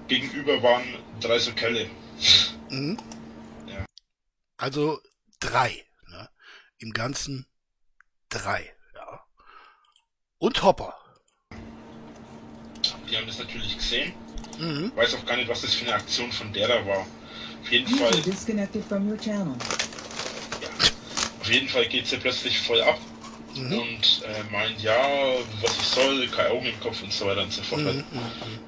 Gegenüber waren drei so Kelle. Mhm. Ja. Also drei? Im Ganzen drei, ja. Und Hopper. Die haben das natürlich gesehen. Mhm. Weiß auch gar nicht, was das für eine Aktion von der da war. Auf jeden Fall. Ja. Auf jeden Fall geht sie plötzlich voll ab mhm. und äh, meint, ja, was ich soll, keine Augen im Kopf und so weiter und so fort. Mhm. mhm, mhm.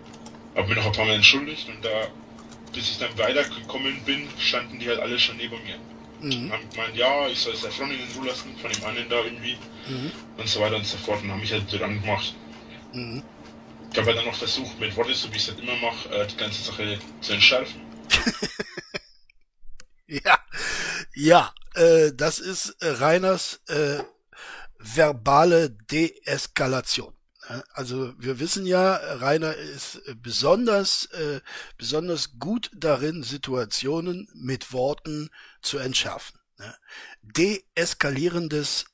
Hab mir noch ein paar Mal entschuldigt und da, bis ich dann weitergekommen bin, standen die halt alle schon neben mir. Mhm. Haben gemeint, ja, ich soll es der Freundin in Ruhe lassen, von dem anderen da irgendwie mhm. und so weiter und so fort und haben mich halt dran gemacht. Mhm. Ich habe halt dann noch versucht, mit Worte, so wie ich es halt immer mache, äh, die ganze Sache zu entschärfen. ja, ja, äh, das ist äh, Reiners äh, verbale Deeskalation. Also wir wissen ja, Rainer ist besonders, äh, besonders gut darin, Situationen mit Worten zu entschärfen. Ne? Deeskalierendes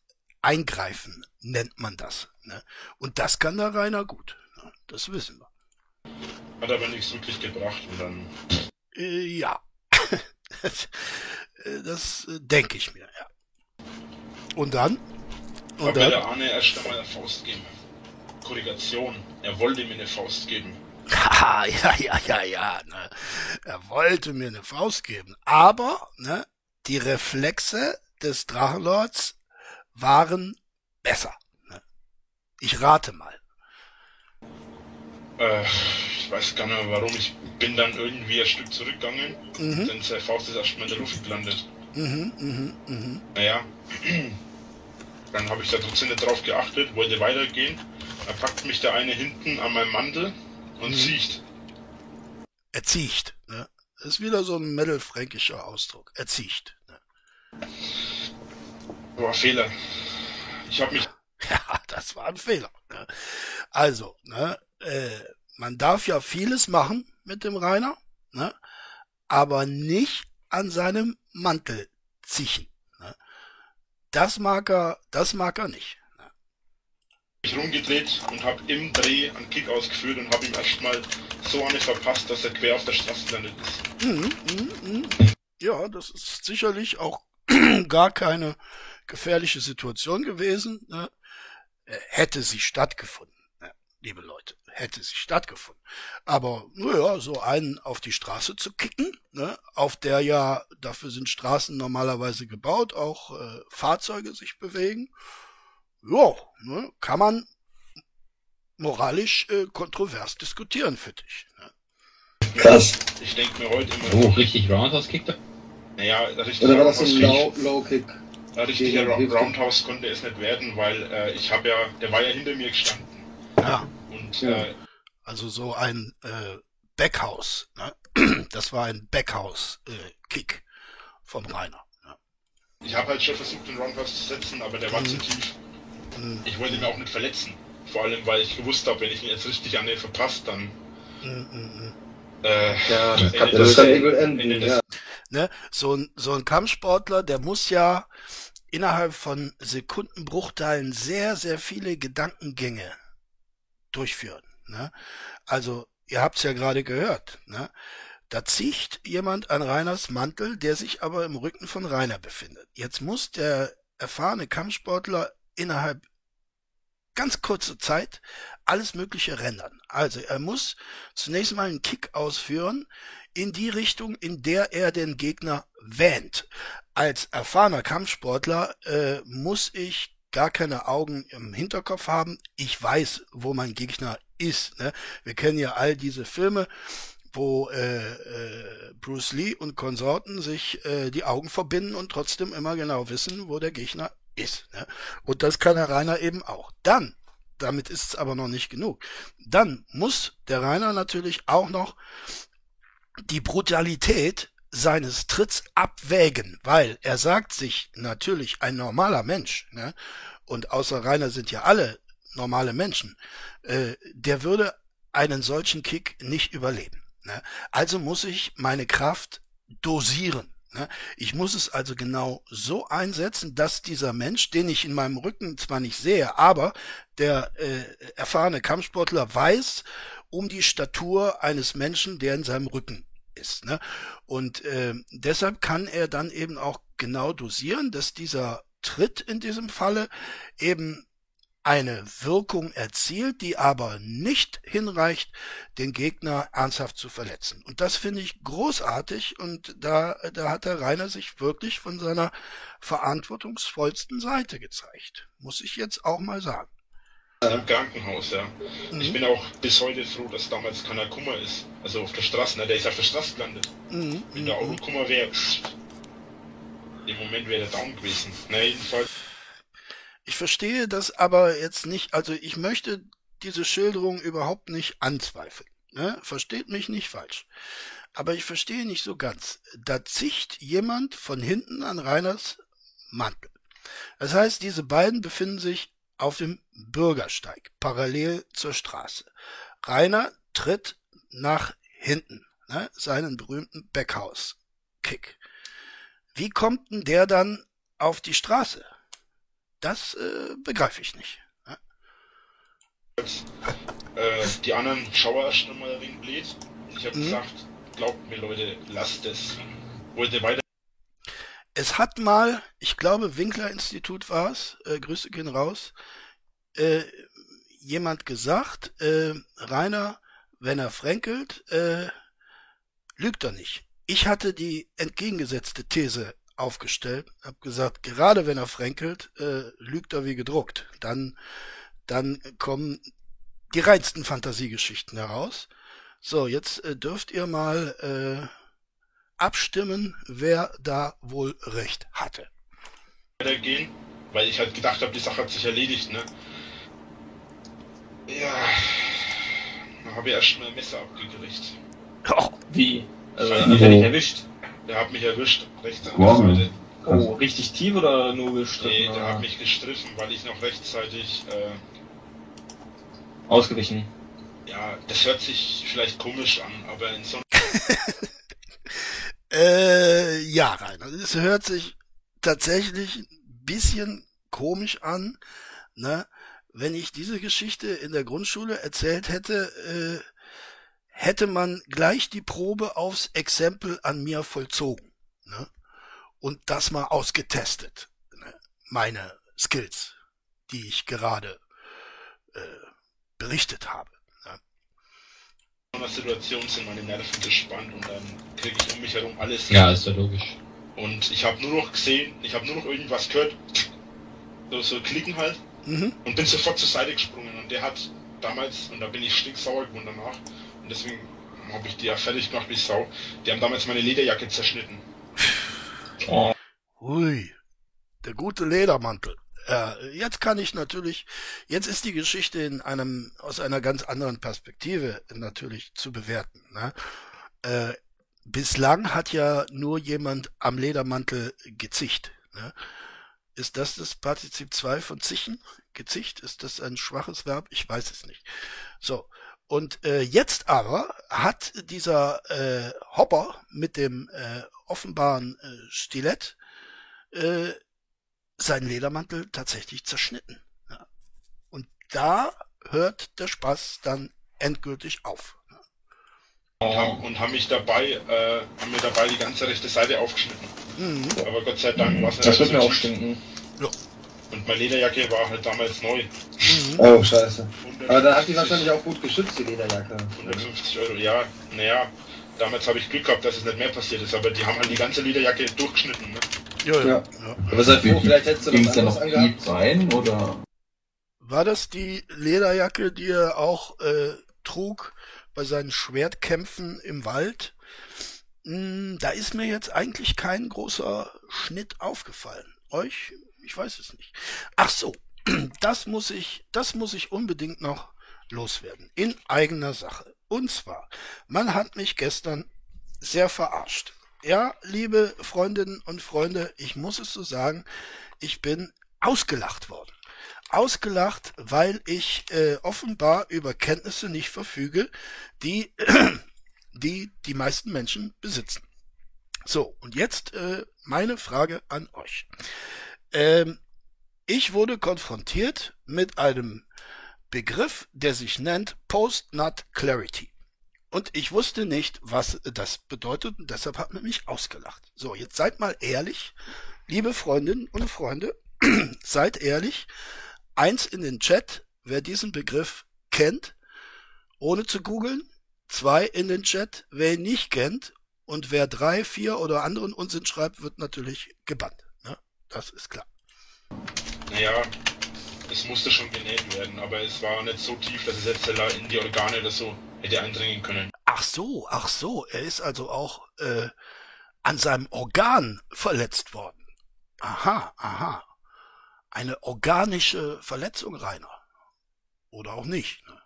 Eingreifen nennt man das. Ne? Und das kann der Rainer gut. Ne? Das wissen wir. Hat aber nichts wirklich gebracht und dann. Äh, ja. das äh, denke ich mir, ja. Und dann? Und dann? der Arne erst einmal eine Faust geben. Korrigation. Er wollte mir eine Faust geben. Haha, ja, ja, ja, ja. Ne. Er wollte mir eine Faust geben. Aber, ne, die Reflexe des Drachenlords waren besser. Ne. Ich rate mal. Äh, ich weiß gar nicht mehr warum. Ich bin dann irgendwie ein Stück zurückgegangen. Mhm. Denn seine Faust ist erstmal in der Luft gelandet. Mhm, mhm, mhm. Naja, dann habe ich da trotzdem nicht drauf geachtet, wollte weitergehen. Dann packt mich der eine hinten an meinem Mantel und mhm. zieht. Er zieht, ne? Das ist wieder so ein mittelfränkischer Ausdruck. Er zieht. Ne? War Fehler. Ich habe mich. Ja, das war ein Fehler. Ne? Also, ne, äh, man darf ja vieles machen mit dem Rainer, ne? aber nicht an seinem Mantel ziehen. Ne? Das mag er, das mag er nicht. Ne? Ich rumgedreht und habe im Dreh einen Kick ausgeführt und habe ihm erstmal so eine verpasst, dass er quer auf der Straße gelandet ist. Mhm, mh, mh. Ja, das ist sicherlich auch gar keine gefährliche Situation gewesen. Ne? Hätte sie stattgefunden, ne? liebe Leute hätte sie stattgefunden. Aber naja, so einen auf die Straße zu kicken, ne, auf der ja, dafür sind Straßen normalerweise gebaut, auch äh, Fahrzeuge sich bewegen, ja, ne, kann man moralisch äh, kontrovers diskutieren, für dich. Ne? Krass. Ich denke mir heute immer. Oh, richtig Roundhouse kickt er? Naja, richtig Oder war das ein Low, Low Kick? Richtiger Roundhouse konnte es nicht werden, weil äh, ich habe ja, der war ja hinter mir gestanden. Ja. Und ja. Äh, also so ein äh, Backhaus. Ne? Das war ein Backhaus-Kick äh, vom Rainer. Ja. Ich habe halt schon versucht, den Roundhouse zu setzen, aber der war mhm. zu tief. Mhm. Ich wollte ihn auch nicht verletzen. Vor allem, weil ich gewusst habe, wenn ich ihn jetzt richtig an den verpasst, dann. Mhm. Äh, ja, das kann, das kann enden. Ja. Ne? So, ein, so ein Kampfsportler, der muss ja innerhalb von Sekundenbruchteilen sehr, sehr viele Gedankengänge durchführen. Ne? Also, ihr habt's ja gerade gehört. Ne? Da zieht jemand an Rainers Mantel, der sich aber im Rücken von Rainer befindet. Jetzt muss der erfahrene Kampfsportler innerhalb ganz kurzer Zeit alles Mögliche rendern. Also er muss zunächst mal einen Kick ausführen in die Richtung, in der er den Gegner wähnt. Als erfahrener Kampfsportler äh, muss ich gar keine Augen im Hinterkopf haben. Ich weiß, wo mein Gegner ist. Ne? Wir kennen ja all diese Filme, wo äh, äh, Bruce Lee und Konsorten sich äh, die Augen verbinden und trotzdem immer genau wissen, wo der Gegner ist. Ne? Und das kann Herr Rainer eben auch. Dann, damit ist es aber noch nicht genug, dann muss der Rainer natürlich auch noch die Brutalität seines Tritts abwägen, weil er sagt sich natürlich ein normaler Mensch, ne? und außer Rainer sind ja alle normale Menschen, äh, der würde einen solchen Kick nicht überleben. Ne? Also muss ich meine Kraft dosieren. Ne? Ich muss es also genau so einsetzen, dass dieser Mensch, den ich in meinem Rücken zwar nicht sehe, aber der äh, erfahrene Kampfsportler weiß um die Statur eines Menschen, der in seinem Rücken ist. Ne? Und äh, deshalb kann er dann eben auch genau dosieren, dass dieser Tritt in diesem Falle eben eine Wirkung erzielt, die aber nicht hinreicht, den Gegner ernsthaft zu verletzen. Und das finde ich großartig und da, da hat der Rainer sich wirklich von seiner verantwortungsvollsten Seite gezeigt. Muss ich jetzt auch mal sagen. Im Krankenhaus, ja. Mhm. Ich bin auch bis heute froh, dass damals keiner Kummer ist. Also auf der Straße, ne? der ist auf der Straße gelandet. Mhm. Wenn der Auto Kummer wäre, im Moment wäre der down gewesen. Na, jedenfalls. Ich verstehe das aber jetzt nicht, also ich möchte diese Schilderung überhaupt nicht anzweifeln. Ne? Versteht mich nicht falsch. Aber ich verstehe nicht so ganz. Da zicht jemand von hinten an Reiners Mantel. Das heißt, diese beiden befinden sich auf dem Bürgersteig, parallel zur Straße. Rainer tritt nach hinten, ne, seinen berühmten Backhouse-Kick. Wie kommt denn der dann auf die Straße? Das äh, begreife ich nicht. Ne? Äh, die anderen schauen erst nochmal ein wenig blöd. Ich habe mhm. gesagt, glaubt mir Leute, lasst es. Wollte weiter es hat mal, ich glaube, Winkler-Institut war es, äh, Grüße gehen raus, äh, jemand gesagt, äh, Rainer, wenn er fränkelt, äh, lügt er nicht. Ich hatte die entgegengesetzte These aufgestellt, habe gesagt, gerade wenn er fränkelt, äh, lügt er wie gedruckt. Dann, dann kommen die reinsten Fantasiegeschichten heraus. So, jetzt äh, dürft ihr mal äh, abstimmen, wer da wohl recht hatte. Gehen, weil ich halt gedacht habe, die Sache hat sich erledigt, ne? Ja, da habe ich erst mal ein Messer abgekriegt. Oh, wie? Also ja nicht erwischt. Der hat mich erwischt, rechts an wow. der Seite. Oh, richtig tief oder nur gestriffen? Nee, der hat mich gestriffen, weil ich noch rechtzeitig äh, ausgewichen. Ja, das hört sich vielleicht komisch an, aber in so äh, ja, Rainer, es hört sich tatsächlich ein bisschen komisch an, ne? Wenn ich diese Geschichte in der Grundschule erzählt hätte, äh, hätte man gleich die Probe aufs Exempel an mir vollzogen, ne? Und das mal ausgetestet, ne? Meine Skills, die ich gerade äh, berichtet habe einer Situation sind meine Nerven gespannt und dann kriege ich um mich herum alles. Ja, ist ja logisch. Und ich habe nur noch gesehen, ich habe nur noch irgendwas gehört, so, so klicken halt, mhm. und bin sofort zur Seite gesprungen. Und der hat damals, und da bin ich stinksauer geworden danach, und deswegen habe ich die ja fertig gemacht wie Sau, die haben damals meine Lederjacke zerschnitten. Oh. Hui, der gute Ledermantel. Äh, jetzt kann ich natürlich, jetzt ist die Geschichte in einem, aus einer ganz anderen Perspektive natürlich zu bewerten. Ne? Äh, bislang hat ja nur jemand am Ledermantel gezicht. Ne? Ist das das Partizip 2 von zichen? Gezicht? Ist das ein schwaches Verb? Ich weiß es nicht. So. Und äh, jetzt aber hat dieser äh, Hopper mit dem äh, offenbaren äh, Stilett äh, seinen Ledermantel tatsächlich zerschnitten. Ja. Und da hört der Spaß dann endgültig auf. Und haben, und haben mich dabei, äh, haben mir dabei die ganze rechte Seite aufgeschnitten. Mhm. Aber Gott sei Dank war es nicht. Das wird mir auch stinken. Ja. Und meine Lederjacke war halt damals neu. Mhm. Oh, scheiße. Aber da hat die wahrscheinlich auch gut geschützt, die Lederjacke. 150 Euro, ja. Naja, damals habe ich Glück gehabt, dass es nicht mehr passiert ist, aber die haben halt die ganze Lederjacke durchgeschnitten. Ne? Ja, ja. ja. Aber seid froh, vielleicht hättest du was anderes angehabt. Sein, oder? War das die Lederjacke, die er auch äh, trug bei seinen Schwertkämpfen im Wald? Hm, da ist mir jetzt eigentlich kein großer Schnitt aufgefallen. Euch? Ich weiß es nicht. Ach so, das muss ich, das muss ich unbedingt noch loswerden. In eigener Sache. Und zwar, man hat mich gestern sehr verarscht. Ja, liebe Freundinnen und Freunde, ich muss es so sagen, ich bin ausgelacht worden. Ausgelacht, weil ich äh, offenbar über Kenntnisse nicht verfüge, die, die die meisten Menschen besitzen. So, und jetzt äh, meine Frage an euch. Ähm, ich wurde konfrontiert mit einem Begriff, der sich nennt Post-Nut Clarity. Und ich wusste nicht, was das bedeutet und deshalb hat man mich ausgelacht. So, jetzt seid mal ehrlich, liebe Freundinnen und Freunde, seid ehrlich. Eins in den Chat, wer diesen Begriff kennt, ohne zu googeln. Zwei in den Chat, wer ihn nicht kennt. Und wer drei, vier oder anderen Unsinn schreibt, wird natürlich gebannt. Das ist klar. Naja, es musste schon genäht werden, aber es war nicht so tief, dass es jetzt in die Organe oder so hätte eindringen können. Ach so, ach so, er ist also auch äh, an seinem Organ verletzt worden. Aha, aha. Eine organische Verletzung, Rainer. Oder auch nicht. Ne?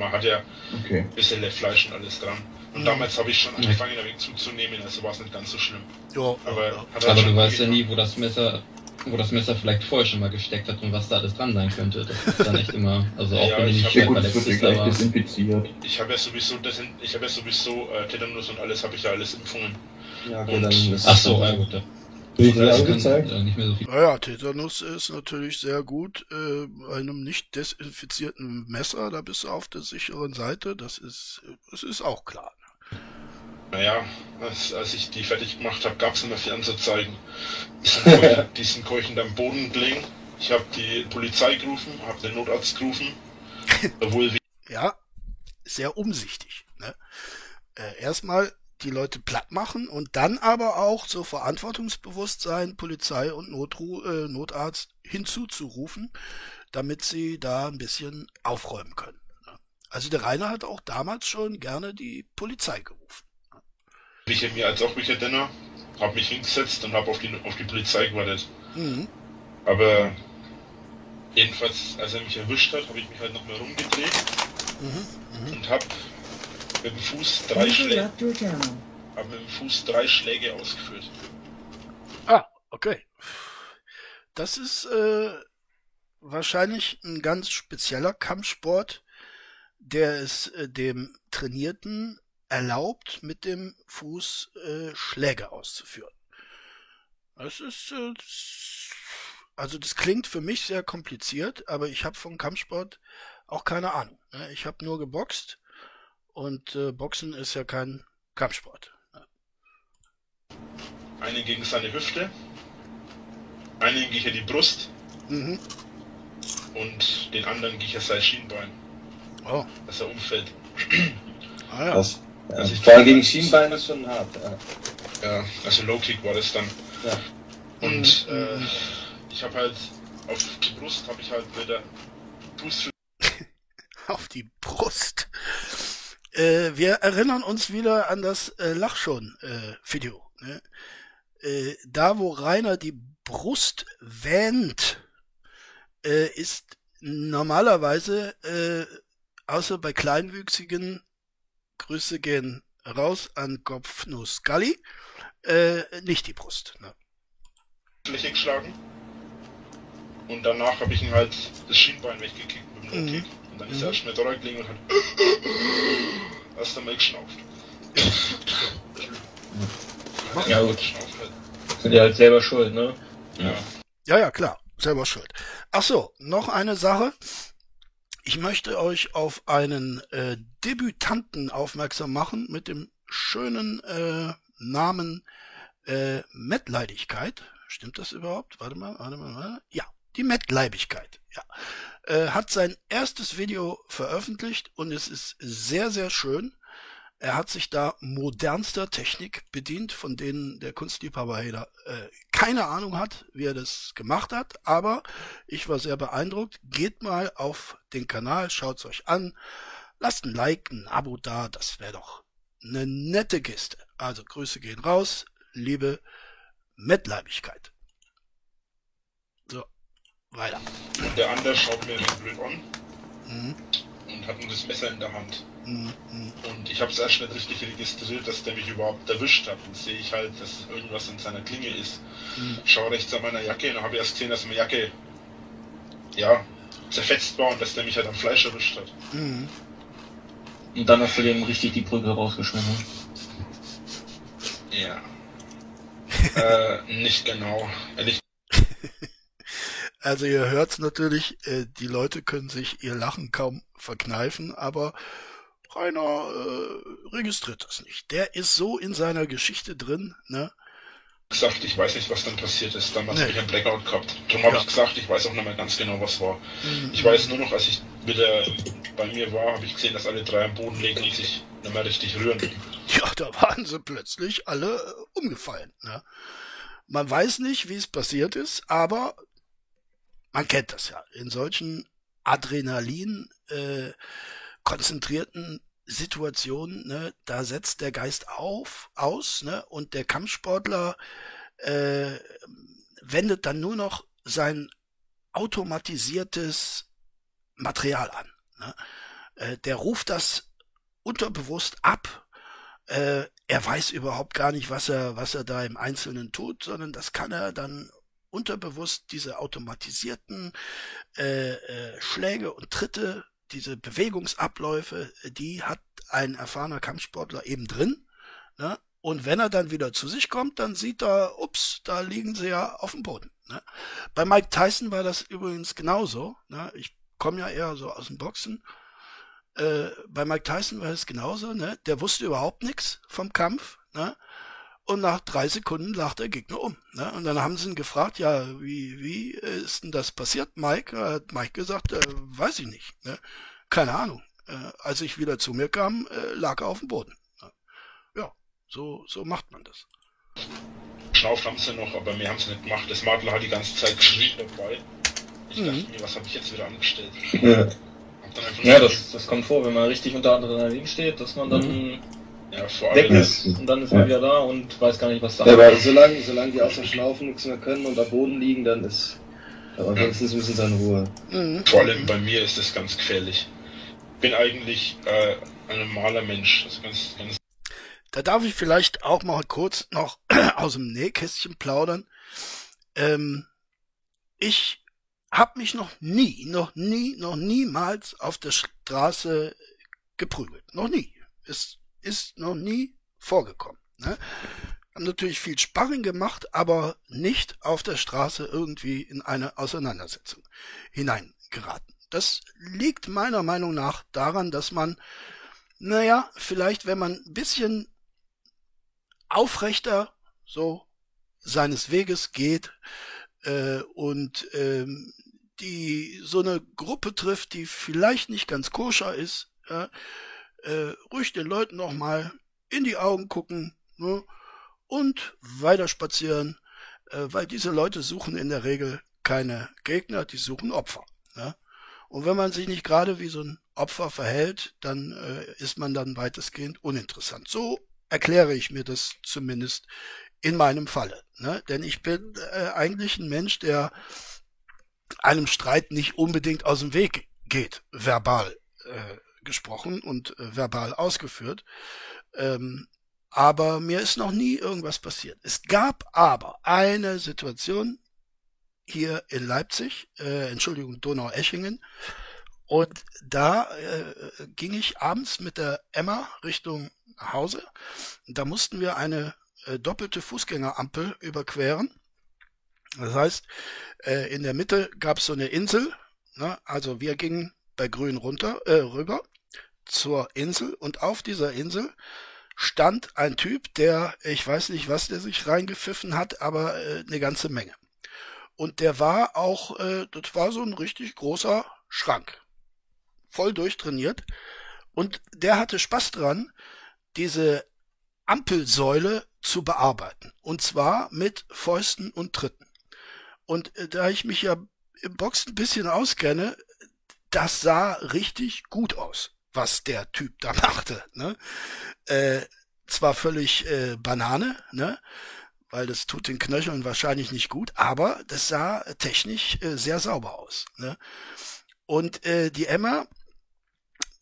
Man hat ja okay. ein bisschen Fleisch und alles dran. Und mhm. damals habe ich schon angefangen, ein wenig zuzunehmen, also war es nicht ganz so schlimm. Ja, aber, ja. aber du weißt ja nie, wo das Messer wo das Messer vielleicht vorher schon mal gesteckt hat und was da alles dran sein könnte. Das ist dann echt immer, also auch ja, wenn du nicht verletzt bist, aber... Desinfiziert. Ich habe ja sowieso, ich habe ja sowieso äh, Tetanus und alles, habe ich ja alles Impfungen. Ja, okay, und, dann Ach so, ja gut. Angezeigt? Kann, nicht mehr so viel. Naja, Tetanus ist natürlich sehr gut. Äh, einem nicht desinfizierten Messer, da bist du auf der sicheren Seite. Das ist, das ist auch klar. Naja, als, als ich die fertig gemacht habe, gab es immer viel anzuzeigen. Diesen Keuchen am Boden bling. Ich habe die Polizei gerufen, habe den Notarzt gerufen. Obwohl ja, sehr umsichtig. Ne? Äh, erstmal die Leute platt machen und dann aber auch so Verantwortungsbewusstsein, Polizei und Notru äh, Notarzt hinzuzurufen, damit sie da ein bisschen aufräumen können. Ne? Also der Rainer hat auch damals schon gerne die Polizei gerufen Ich mir als auch welcher Denner, habe mich hingesetzt und habe auf die, auf die Polizei gewartet. Mhm. Aber jedenfalls, als er mich erwischt hat, habe ich mich halt nochmal rumgedreht mhm. Mhm. und habe mit dem Fuß drei Schläge, habe mit dem Fuß drei Schläge ausgeführt. Ah, okay. Das ist äh, wahrscheinlich ein ganz spezieller Kampfsport, der es äh, dem Trainierten erlaubt, mit dem Fuß äh, Schläge auszuführen. Das ist äh, also das klingt für mich sehr kompliziert, aber ich habe vom Kampfsport auch keine Ahnung. Ne? Ich habe nur geboxt und äh, Boxen ist ja kein Kampfsport. Ne? Einen gegen seine Hüfte, einen gegen die Brust mhm. und den anderen gegen sein Schienbein. Oh. Dass er umfällt. Ah, ja. Das, ja. Also Vor allem gegen Schienbein ist schon hart. Ja, ja also Low Kick war das dann. Ja. Und mhm. äh, ich habe halt auf die Brust habe ich halt wieder Fuß auf die Brust. Äh, wir erinnern uns wieder an das äh, Lachschon-Video. Äh, ne? äh, da, wo Rainer die Brust wähnt, äh, ist normalerweise, äh, außer bei Kleinwüchsigen, Grüße gehen raus an Kopfnuss Scully, nicht die Brust. Ne? Geschlagen. Und danach habe ich ihn halt das Schienbein weggekickt mit dem mhm. Und dann ist mhm. er erst mit der gelegen und hat erst einmal geschnauft. ja gut. Sind ja halt selber schuld, ne? Ja. Ja, ja, klar. Selber schuld. Ach so, noch eine Sache. Ich möchte euch auf einen äh, Debütanten aufmerksam machen mit dem schönen äh, Namen äh, Mettleidigkeit. Stimmt das überhaupt? Warte mal, warte mal, warte. Ja, die Mettleibigkeit. Ja. Äh, hat sein erstes Video veröffentlicht und es ist sehr, sehr schön. Er hat sich da modernster Technik bedient, von denen der Kunstliebhaber äh, keine Ahnung hat, wie er das gemacht hat. Aber ich war sehr beeindruckt. Geht mal auf den Kanal, schaut's euch an. Lasst ein Like, ein Abo da. Das wäre doch eine nette Geste. Also Grüße gehen raus, liebe Mettleibigkeit. Weiter. Und der andere schaut mir blöd an mhm. und hat nur das Messer in der Hand. Mhm. Und ich habe es erst nicht richtig registriert, dass der mich überhaupt erwischt hat. Und sehe ich halt, dass irgendwas in seiner Klinge ist. Mhm. Schau rechts an meiner Jacke und habe erst gesehen, dass meine Jacke ja zerfetzt war und dass der mich halt am Fleisch erwischt hat. Mhm. Und dann hast du dem richtig die Brücke rausgeschnitten. Ja. äh, nicht genau. Ehrlich also ihr hört's natürlich, äh, die Leute können sich ihr Lachen kaum verkneifen, aber Rainer äh, registriert das nicht. Der ist so in seiner Geschichte drin, ne? gesagt, ich weiß nicht, was dann passiert ist. Damals nee. habe ich einen Blackout gehabt. Darum habe ja. ich gesagt, ich weiß auch nicht mehr ganz genau, was war. Mhm. Ich weiß nur noch, als ich wieder bei mir war, habe ich gesehen, dass alle drei am Boden liegen und sich nicht mehr richtig rühren. Ja, da waren sie plötzlich alle äh, umgefallen. Ne? Man weiß nicht, wie es passiert ist, aber man kennt das ja. In solchen Adrenalin äh, konzentrierten Situationen, ne, da setzt der Geist auf, aus, ne, und der Kampfsportler äh, wendet dann nur noch sein automatisiertes Material an. Ne? Äh, der ruft das unterbewusst ab. Äh, er weiß überhaupt gar nicht, was er, was er da im Einzelnen tut, sondern das kann er dann unterbewusst diese automatisierten äh, äh, Schläge und Tritte, diese Bewegungsabläufe, die hat ein erfahrener Kampfsportler eben drin. Ne? Und wenn er dann wieder zu sich kommt, dann sieht er, ups, da liegen sie ja auf dem Boden. Ne? Bei Mike Tyson war das übrigens genauso. Ne? Ich komme ja eher so aus dem Boxen. Äh, bei Mike Tyson war es genauso. Ne? Der wusste überhaupt nichts vom Kampf. Ne? Und nach drei Sekunden lag der Gegner um. Ne? Und dann haben sie ihn gefragt, ja, wie, wie ist denn das passiert, Mike? Da hat Mike gesagt, äh, weiß ich nicht. Ne? Keine Ahnung. Äh, als ich wieder zu mir kam, äh, lag er auf dem Boden. Ne? Ja, so, so macht man das. Schnauft haben sie noch, aber mehr haben sie nicht gemacht. Das Madler hat die ganze Zeit geschrien dabei. Ich mhm. dachte mir, was habe ich jetzt wieder angestellt? Ja, ja das, das kommt vor, wenn man richtig unter Adrenalin steht, dass man dann... Mhm. Ja, ja, weg ist. Und dann ist man wieder da und weiß gar nicht, was da ist. Ja, aber solange, solange die außer Schnaufen nichts mehr können und am Boden liegen, dann ist. Aber wenigstens müssen sie in Ruhe. Mhm. Vor allem bei mir ist das ganz gefährlich. Bin eigentlich äh, ein normaler Mensch. Das ganz, ganz da darf ich vielleicht auch mal kurz noch aus dem Nähkästchen plaudern. Ähm, ich habe mich noch nie, noch nie, noch niemals auf der Straße geprügelt. Noch nie. Es ist noch nie vorgekommen. Ne? Haben natürlich viel Sparring gemacht, aber nicht auf der Straße irgendwie in eine Auseinandersetzung hineingeraten. Das liegt meiner Meinung nach daran, dass man, naja, vielleicht wenn man ein bisschen aufrechter so seines Weges geht äh, und ähm, die so eine Gruppe trifft, die vielleicht nicht ganz koscher ist, äh, äh, ruhig den Leuten noch mal in die Augen gucken ne, und weiter spazieren, äh, weil diese Leute suchen in der Regel keine Gegner, die suchen Opfer. Ne? Und wenn man sich nicht gerade wie so ein Opfer verhält, dann äh, ist man dann weitestgehend uninteressant. So erkläre ich mir das zumindest in meinem Falle. Ne? Denn ich bin äh, eigentlich ein Mensch, der einem Streit nicht unbedingt aus dem Weg geht, verbal äh, gesprochen und äh, verbal ausgeführt. Ähm, aber mir ist noch nie irgendwas passiert. Es gab aber eine Situation hier in Leipzig, äh, Entschuldigung, Donau-Eschingen, und da äh, ging ich abends mit der Emma Richtung Hause. Da mussten wir eine äh, doppelte Fußgängerampel überqueren. Das heißt, äh, in der Mitte gab es so eine Insel. Ne? Also wir gingen bei Grün runter, äh, rüber zur Insel und auf dieser Insel stand ein Typ, der, ich weiß nicht, was der sich reingepfiffen hat, aber äh, eine ganze Menge. Und der war auch, äh, das war so ein richtig großer Schrank. Voll durchtrainiert. Und der hatte Spaß dran, diese Ampelsäule zu bearbeiten. Und zwar mit Fäusten und Tritten. Und äh, da ich mich ja im Boxen ein bisschen auskenne, das sah richtig gut aus, was der Typ da machte. Ne? Äh, zwar völlig äh, Banane, ne? weil das tut den Knöcheln wahrscheinlich nicht gut, aber das sah technisch äh, sehr sauber aus. Ne? Und äh, die Emma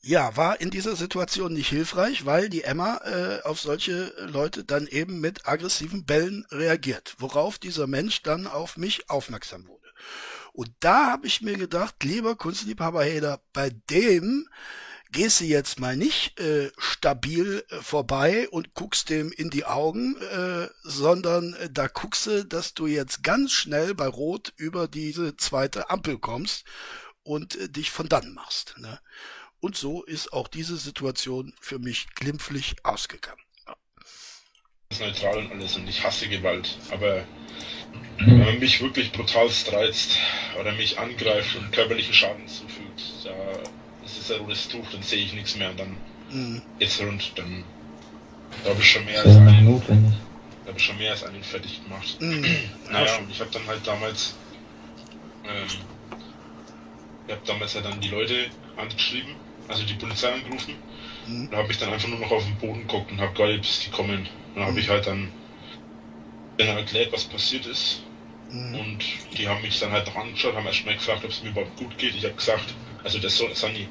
ja, war in dieser Situation nicht hilfreich, weil die Emma äh, auf solche Leute dann eben mit aggressiven Bällen reagiert, worauf dieser Mensch dann auf mich aufmerksam wurde. Und da habe ich mir gedacht, lieber Kunstliebhaber Heder, bei dem gehst du jetzt mal nicht äh, stabil äh, vorbei und guckst dem in die Augen, äh, sondern äh, da guckst du, dass du jetzt ganz schnell bei Rot über diese zweite Ampel kommst und äh, dich von dann machst. Ne? Und so ist auch diese Situation für mich glimpflich ausgegangen. Ist neutral und alles und ich hasse Gewalt. Aber wenn man mich wirklich brutal reizt oder mich angreift und körperlichen Schaden zufügt, da ist es ein rotes Tuch, dann sehe ich nichts mehr und dann mhm. geht's rund. Dann da habe ich schon mehr als einen, da habe ich schon mehr als einen fertig gemacht. Mhm. Naja, und ich habe dann halt damals ähm, ich habe damals ja dann die Leute angeschrieben also die Polizei angerufen. Mhm. Da habe ich dann einfach nur noch auf den Boden geguckt und habe geil, bis die kommen. Dann habe ich halt dann denen erklärt, was passiert ist. Mhm. Und die haben mich dann halt noch angeschaut, haben erstmal gefragt, ob es mir überhaupt gut geht. Ich habe gesagt, also das soll Sunny,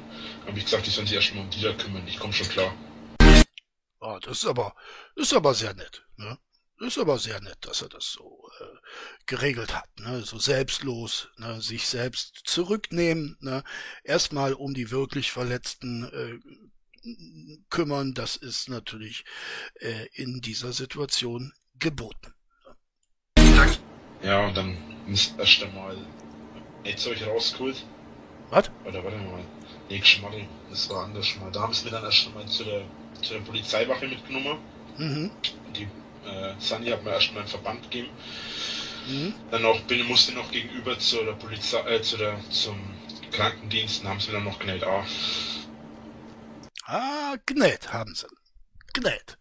habe ich gesagt, ich soll sich erstmal um die da kümmern. Ich komme schon klar. Oh, das ist aber, ist aber sehr nett. Ne? Das ist aber sehr nett, dass er das so äh, geregelt hat, ne? so selbstlos, ne? sich selbst zurücknehmen, ne? erstmal um die wirklich Verletzten äh, kümmern, das ist natürlich äh, in dieser Situation geboten. Ja, und dann müsst erst einmal jetzt euch rausgeholt. Was? Oder warte mal, nee, Schmarrn, das war anders mal. Da haben sie mir dann erst einmal zu der, zu der Polizeiwache mitgenommen. Mhm. Die äh, Sunny hat mir erstmal einen Verband gegeben. Mhm. Dann auch bin, musste noch gegenüber zu der Polizei, äh, zu der, zum Krankendienst, haben sie mir dann noch genäht. Ah. Ah, genäht haben sie. Genäht.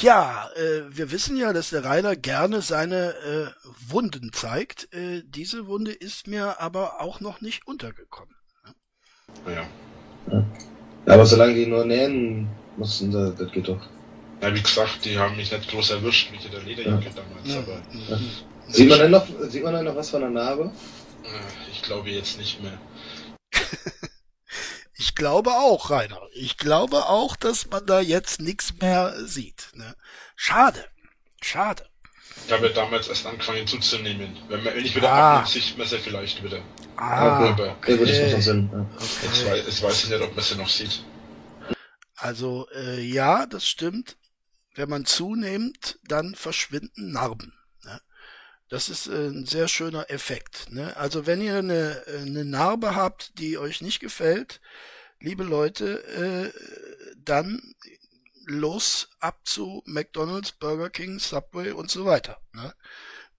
Ja, äh, wir wissen ja, dass der Rainer gerne seine äh, Wunden zeigt. Äh, diese Wunde ist mir aber auch noch nicht untergekommen. Ja. ja. Aber solange die nur nähen, mussten sie, das geht doch. Ja, wie gesagt, die haben mich nicht groß erwischt mit der Lederjacke ja. damals, ja. aber. Ja. Sieht man denn noch, sieht man denn noch was von der Narbe? Äh, ich glaube jetzt nicht mehr. ich glaube auch, Rainer. Ich glaube auch, dass man da jetzt nichts mehr sieht. Ne? Schade. Schade. Ich habe ja damals erst angefangen zuzunehmen. Wenn, man, wenn ich wieder ah. abnehme, sieht man sie vielleicht wieder. Ah, okay. Okay. Jetzt, weiß, jetzt weiß ich nicht, ob man sie noch sieht. Also äh, ja, das stimmt. Wenn man zunimmt, dann verschwinden Narben. Das ist äh, ein sehr schöner Effekt. Ne? Also wenn ihr eine, eine Narbe habt, die euch nicht gefällt, liebe Leute, äh, dann los ab zu McDonald's, Burger King, Subway und so weiter. Ne?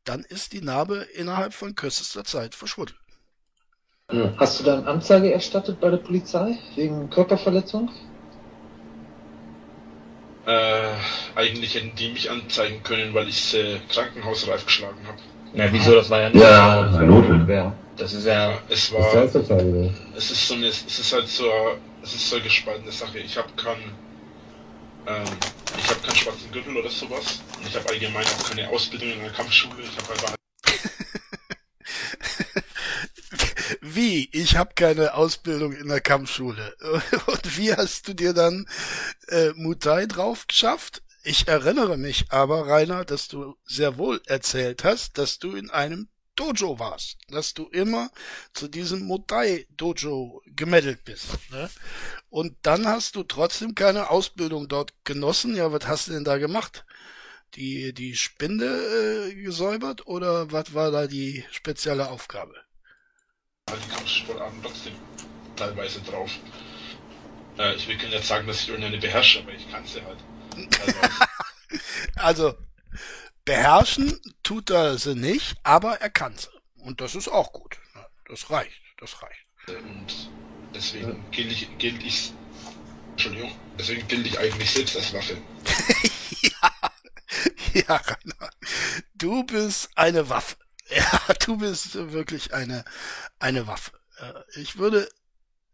Dann ist die Narbe innerhalb von kürzester Zeit verschwunden. Hast du dann Anzeige erstattet bei der Polizei wegen Körperverletzung? Äh, eigentlich hätten die mich anzeigen können, weil ich äh, krankenhausreif geschlagen habe. Na, wieso? Das war ja nicht ja, das Notwehr. Das ist ja. ja es war. Das ist es ist so eine, es ist halt so, es ist so eine gespaltene Sache. Ich habe keinen, ähm, ich habe keinen schwarzen Gürtel oder sowas. Und ich habe allgemein auch keine Ausbildung in der Kampfschule. Ich habe einfach Wie? Ich habe keine Ausbildung in der Kampfschule. Und wie hast du dir dann äh, Mutai drauf geschafft? Ich erinnere mich aber, Rainer, dass du sehr wohl erzählt hast, dass du in einem Dojo warst, dass du immer zu diesem Mutai Dojo gemeldet bist. Ne? Und dann hast du trotzdem keine Ausbildung dort genossen. Ja, was hast du denn da gemacht? Die, die Spinde äh, gesäubert oder was war da die spezielle Aufgabe? Die Kampfsportarten trotzdem teilweise drauf. Äh, ich will nicht sagen, dass ich irgendeine beherrsche, aber ich kann sie halt. also, beherrschen tut er sie nicht, aber er kann sie. Und das ist auch gut. Das reicht, das reicht. Und deswegen gilt ich, gilt ich, Entschuldigung, deswegen gilt ich eigentlich selbst als Waffe. ja, ja, Rainer. Du bist eine Waffe. Ja, du bist wirklich eine, eine Waffe. Äh, ich würde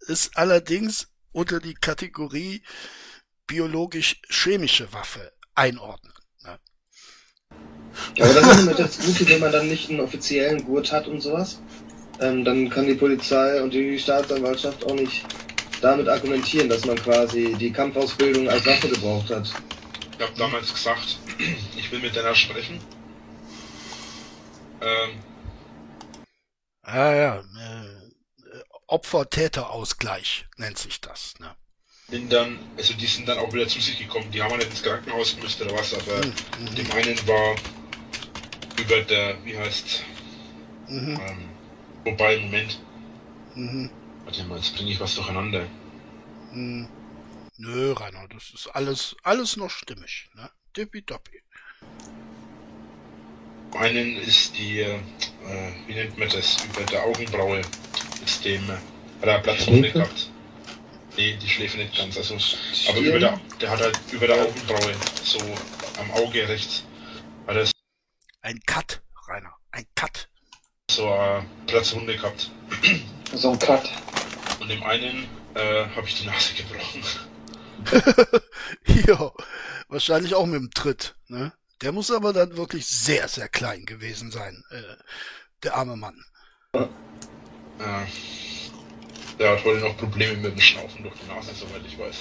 es allerdings unter die Kategorie biologisch-chemische Waffe einordnen. Ne? Ja, aber das ist immer das Gute, wenn man dann nicht einen offiziellen Gurt hat und sowas. Ähm, dann kann die Polizei und die Staatsanwaltschaft auch nicht damit argumentieren, dass man quasi die Kampfausbildung als Waffe gebraucht hat. Ich habe damals gesagt, ich will mit deiner sprechen ähm, ah ja, äh, Opfer-Täter-Ausgleich nennt sich das. Ne? Bin dann, also die sind dann auch wieder zu sich gekommen. Die haben wir nicht ins Krankenhaus gemusst oder was, aber mhm. mhm. dem einen war über der, wie heißt, mhm. ähm, wobei, Moment. Mhm. Warte mal, jetzt bringe ich was durcheinander. Mhm. Nö, Rainer, das ist alles, alles noch stimmig, ne? Tippitoppi einen ist die, äh, wie nennt man das, über der Augenbraue ist dem, hat er Platzwunde gehabt. Nee, die Schläfe nicht ganz, also, aber über der, der hat halt über der Augenbraue, so am Auge rechts, hat er Ein Cut, Rainer, ein Cut. So eine Platzwunde gehabt. So ein Cut. Und dem einen äh, habe ich die Nase gebrochen. ja, wahrscheinlich auch mit dem Tritt, ne? Der muss aber dann wirklich sehr, sehr klein gewesen sein, äh, der arme Mann. Ja. Der hat heute noch Probleme mit dem Schnaufen durch die Nase, soweit ich weiß.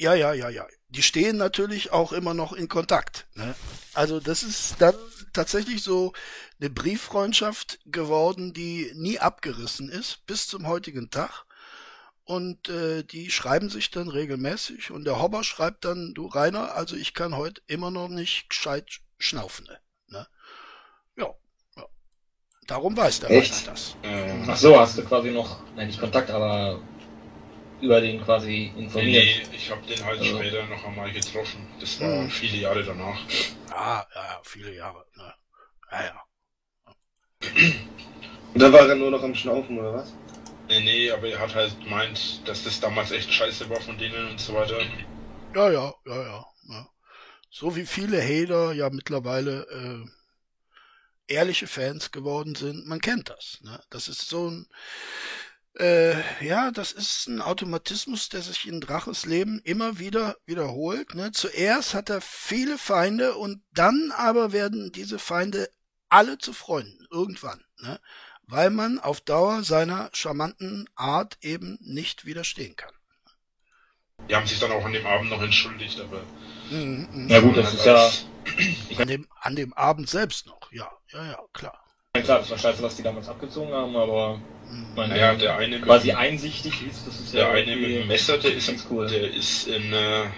Ja, ja, ja, ja. Die stehen natürlich auch immer noch in Kontakt. Ne? Also das ist dann tatsächlich so eine Brieffreundschaft geworden, die nie abgerissen ist, bis zum heutigen Tag. Und äh, die schreiben sich dann regelmäßig und der Hobber schreibt dann, du Rainer, also ich kann heute immer noch nicht gescheit Schnaufende. Ne? Ja, ja. Darum weiß der Echt? das. Ähm, Ach so, hast du quasi noch, nein, nicht Kontakt, aber über den quasi informiert. Nee, nee ich habe den halt also. später noch einmal getroffen. Das war mhm. viele Jahre danach. Ah, ja, viele Jahre. Ne? Ja, ja. Und da war er nur noch am Schnaufen, oder was? Nee, nee, aber er hat halt gemeint, dass das damals echt scheiße war von denen und so weiter. Ja, ja, ja, ja. So wie viele Hater ja mittlerweile äh, ehrliche Fans geworden sind, man kennt das. Ne? Das ist so ein Äh, ja, das ist ein Automatismus, der sich in Draches Leben immer wieder wiederholt. Ne? Zuerst hat er viele Feinde und dann aber werden diese Feinde alle zu Freunden irgendwann, ne? weil man auf Dauer seiner charmanten Art eben nicht widerstehen kann. Die haben sich dann auch an dem Abend noch entschuldigt, aber. Mhm, mh. Ja gut, das ist ja. An dem, an dem Abend selbst noch, ja, ja, ja, klar. Ja klar, das war scheiße, was die damals abgezogen haben, aber meine, naja, der eine quasi mit, einsichtig ist, das ist der ja eine mit dem Messer, der ist, cool. der ist in äh, der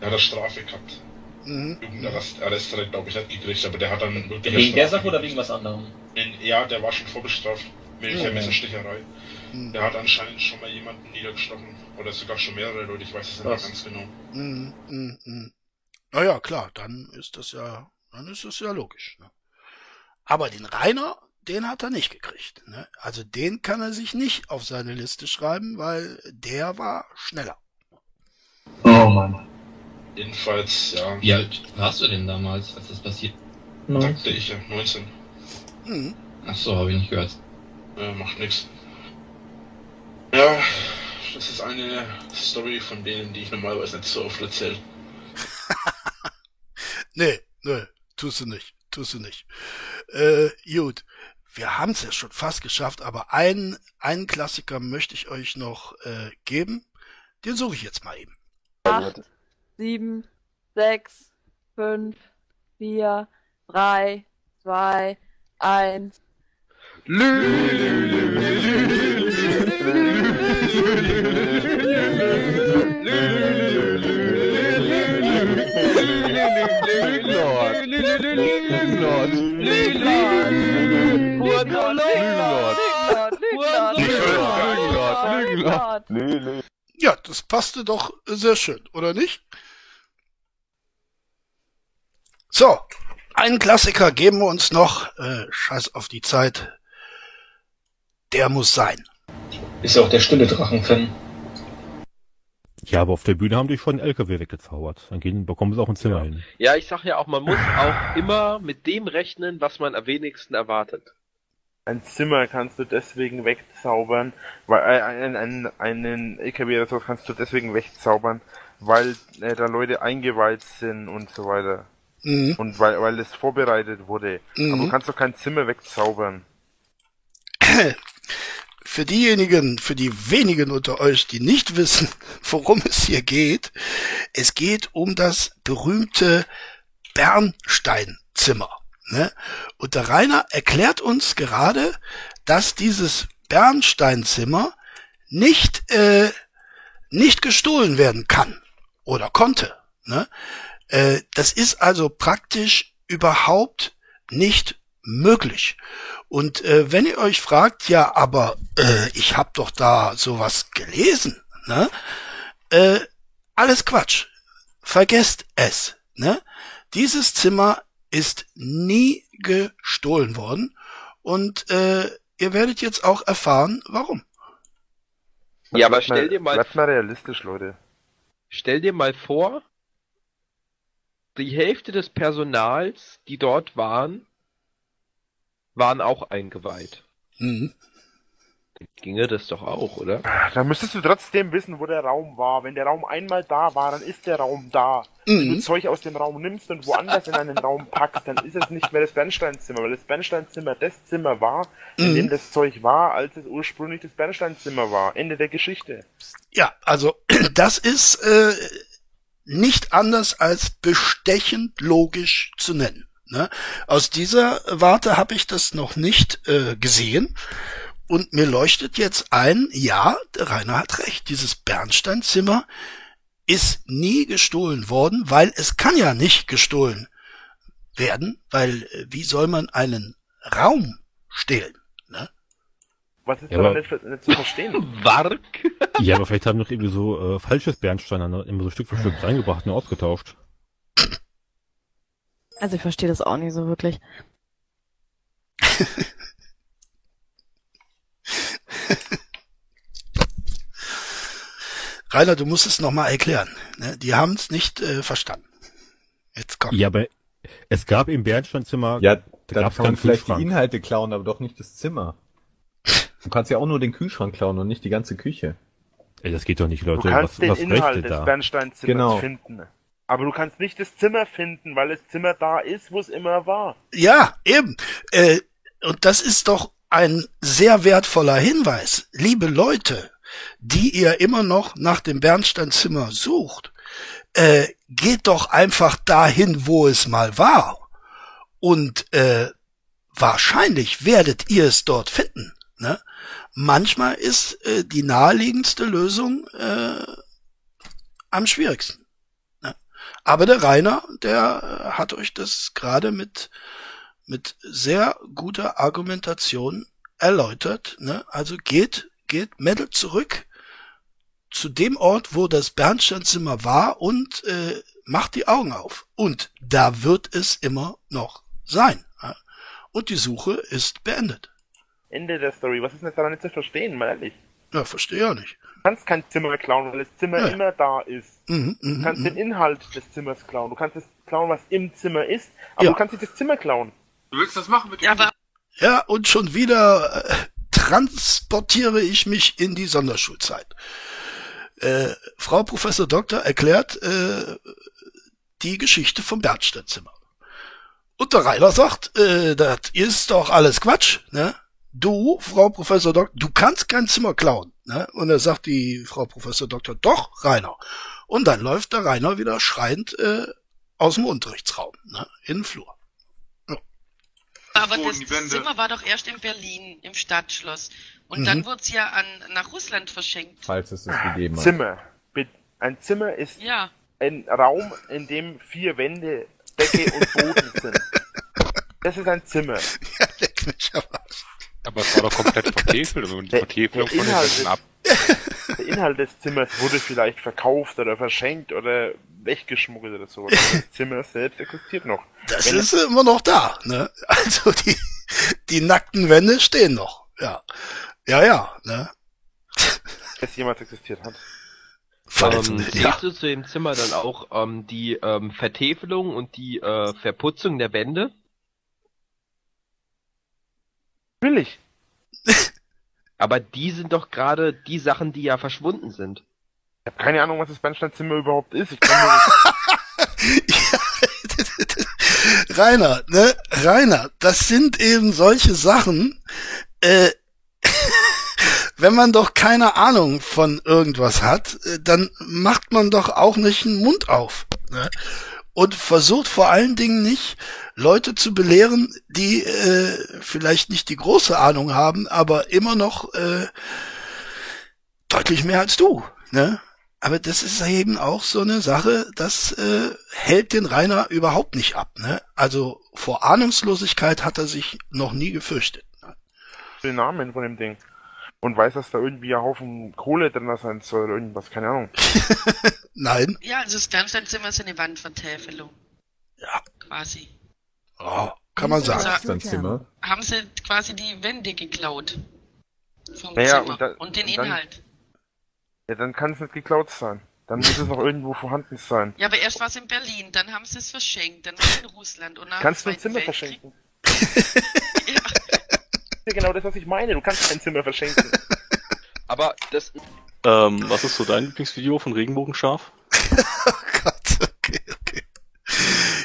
hat eine Strafe gehabt. Mhm. Jugendarrest Arrest hat glaube ich nicht gekriegt, aber der hat dann wirklich. Wegen der Sache oder wegen was anderem? In, ja, der war schon vorbestraft. Mit der mhm. Messersticherei. Der hat anscheinend schon mal jemanden niedergestochen. Oder sogar schon mehrere Leute, ich weiß es nicht ganz genau. Mhm. Mhm. mhm. Naja, klar, dann ist das ja, dann ist das ja logisch. Ne? Aber den Rainer, den hat er nicht gekriegt. Ne? Also den kann er sich nicht auf seine Liste schreiben, weil der war schneller. Oh Mann. Jedenfalls, ja. Wie alt warst du denn damals, als das passiert? Dachte ich ja, 19. Mhm. Ach so, habe ich nicht gehört. Ja, macht nichts. Ja, das ist eine Story von denen, die ich normalerweise nicht so oft erzähle. nee, nee, tust du nicht, tust du nicht. Äh, gut, wir haben es ja schon fast geschafft, aber einen, einen Klassiker möchte ich euch noch äh, geben. Den suche ich jetzt mal eben. Acht, sieben, sechs, fünf, vier, drei, zwei, eins. Ja, das passte doch sehr schön, oder nicht? So, einen Klassiker geben wir uns noch. Äh, scheiß auf die Zeit. Der muss sein. Ist ja auch der stille Drachen-Fan. Ja, aber auf der Bühne haben die schon einen LKW weggezaubert. Dann gehen, bekommen sie auch ein Zimmer ja. hin. Ja, ich sag ja auch, man muss auch immer mit dem rechnen, was man am wenigsten erwartet. Ein Zimmer kannst du deswegen wegzaubern, weil äh, einen, einen, einen LKW oder so kannst du deswegen wegzaubern, weil äh, da Leute eingeweiht sind und so weiter. Mhm. Und weil, weil es vorbereitet wurde. Mhm. Aber du kannst doch kein Zimmer wegzaubern. Für diejenigen, für die wenigen unter euch, die nicht wissen, worum es hier geht, es geht um das berühmte Bernsteinzimmer. Ne? Und der Rainer erklärt uns gerade, dass dieses Bernsteinzimmer nicht, äh, nicht gestohlen werden kann oder konnte. Ne? Äh, das ist also praktisch überhaupt nicht möglich. Und äh, wenn ihr euch fragt, ja, aber äh, ich habe doch da sowas gelesen, ne? Äh, alles Quatsch. Vergesst es. Ne? Dieses Zimmer ist nie gestohlen worden und äh, ihr werdet jetzt auch erfahren, warum. Ja, aber stell dir mal, bleibt mal realistisch, Leute. Stell dir mal vor, die Hälfte des Personals, die dort waren, waren auch eingeweiht. Mhm. Ginge das doch auch, oder? Da müsstest du trotzdem wissen, wo der Raum war. Wenn der Raum einmal da war, dann ist der Raum da. Mhm. Wenn du Zeug aus dem Raum nimmst und woanders in einen Raum packst, dann ist es nicht mehr das Bernsteinzimmer, weil das Bernsteinzimmer das Zimmer war, in mhm. dem das Zeug war, als es ursprünglich das Bernsteinzimmer war. Ende der Geschichte. Ja, also das ist äh, nicht anders als bestechend logisch zu nennen. Ne? Aus dieser Warte habe ich das noch nicht äh, gesehen. Und mir leuchtet jetzt ein, ja, der Rainer hat recht, dieses Bernsteinzimmer ist nie gestohlen worden, weil es kann ja nicht gestohlen werden, weil äh, wie soll man einen Raum stehlen? Ne? Was ist ja, da nicht, nicht zu verstehen? Wark? ja, aber vielleicht haben noch irgendwie so äh, falsches Bernstein immer so Stück für Stück reingebracht und ausgetauscht. Also ich verstehe das auch nicht so wirklich. Rainer, du musst es nochmal erklären. Ne? Die haben es nicht äh, verstanden. Jetzt komm. Ja, aber es gab im Bernsteinzimmer. Ja, da kann man vielleicht die Inhalte klauen, aber doch nicht das Zimmer. Du kannst ja auch nur den Kühlschrank klauen und nicht die ganze Küche. Ey, das geht doch nicht, Leute. Du kannst was, den was Inhalt des da? Bernsteinzimmers Genau. finden. Aber du kannst nicht das Zimmer finden, weil das Zimmer da ist, wo es immer war. Ja, eben. Äh, und das ist doch ein sehr wertvoller Hinweis. Liebe Leute, die ihr immer noch nach dem Bernsteinzimmer sucht, äh, geht doch einfach dahin, wo es mal war. Und äh, wahrscheinlich werdet ihr es dort finden. Ne? Manchmal ist äh, die naheliegendste Lösung äh, am schwierigsten. Aber der Rainer, der äh, hat euch das gerade mit mit sehr guter Argumentation erläutert. Ne? Also geht, geht Mädel zurück zu dem Ort, wo das Bernsteinzimmer war und äh, macht die Augen auf. Und da wird es immer noch sein. Ja? Und die Suche ist beendet. Ende der Story. Was ist denn jetzt daran nicht zu verstehen, mal ehrlich? Ja, verstehe ja nicht. Du kannst kein Zimmer klauen, weil das Zimmer Ja. immer da ist. Mhm, Du mhm, kannst mhm. den Inhalt des Zimmers klauen. Du kannst das klauen, was im Zimmer ist, aber Ja. du kannst nicht das Zimmer klauen. Du willst das machen mit dem Ja, aber Ja, und schon wieder äh, transportiere ich mich in die Sonderschulzeit. Äh, Frau Professor Doktor erklärt äh, die Geschichte vom Bernsteinzimmer. Und der Rainer sagt, äh, das ist doch alles Quatsch, ne? Du, Frau Professor Doktor, du kannst kein Zimmer klauen, ne? Und er sagt die Frau Professor Doktor, doch, Rainer. Und dann läuft der Rainer wieder schreiend äh, aus dem Unterrichtsraum, ne? In den Flur. Aber Boden, das. Zimmer war doch erst in Berlin, im Stadtschloss. Und Mhm. dann wurde es ja an, nach Russland verschenkt. Falls es es gegeben hat. Zimmer. Ein Zimmer ist Ja. ein Raum, in dem vier Wände, Decke und Boden sind. Das ist ein Zimmer. Leck mich aber. Aber es war doch komplett vertefelt und die Der- Vertäfelung der von den Inhalt Wänden ab. Der Inhalt des Zimmers wurde vielleicht verkauft oder verschenkt oder weggeschmuggelt oder so. Das Zimmer selbst existiert noch. Das Wenn ist immer noch da, ne? Also die, die nackten Wände stehen noch. Ja. Ja, ja, ne? es jemals existiert hat. Verletzend, Ähm, ja. Siehst du zu dem Zimmer dann auch ähm, die ähm, Vertäfelung und die äh, Verputzung der Wände? Natürlich. Aber die sind doch gerade die Sachen, die ja verschwunden sind. Ich habe keine Ahnung, was das Bernsteinzimmer überhaupt ist. Ich kann mir Rainer, ne? Rainer, das sind eben solche Sachen, äh, wenn man doch keine Ahnung von irgendwas hat, äh, dann macht man doch auch nicht einen Mund auf. Ne? Und versucht vor allen Dingen nicht, Leute zu belehren, die äh, vielleicht nicht die große Ahnung haben, aber immer noch äh, deutlich mehr als du. Ne? Aber das ist eben auch so eine Sache, das äh, hält den Rainer überhaupt nicht ab. Ne? Also vor Ahnungslosigkeit hat er sich noch nie gefürchtet. den Namen von dem Ding. Und weiß, dass da irgendwie ein Haufen Kohle drin sein soll oder irgendwas, keine Ahnung. Nein. Ja, also das Bernsteinzimmer ist eine Wandvertäfelung. Ja. Quasi. Oh, kann man sagen. Bernsteinzimmer. Haben sie quasi die Wände geklaut. Vom Naja, Zimmer. und da- und den und dann- Inhalt. Ja, dann kann es nicht geklaut sein. Dann muss es noch irgendwo vorhanden sein. Ja, aber erst war es in Berlin, dann haben sie es verschenkt, dann war es in Russland und nach Kannst du ein Zimmer Weltkrieg- verschenken? Ja, genau das, was ich meine. Du kannst ein Zimmer verschenken. Aber das. Ähm, was ist so dein Lieblingsvideo von Regenbogenscharf?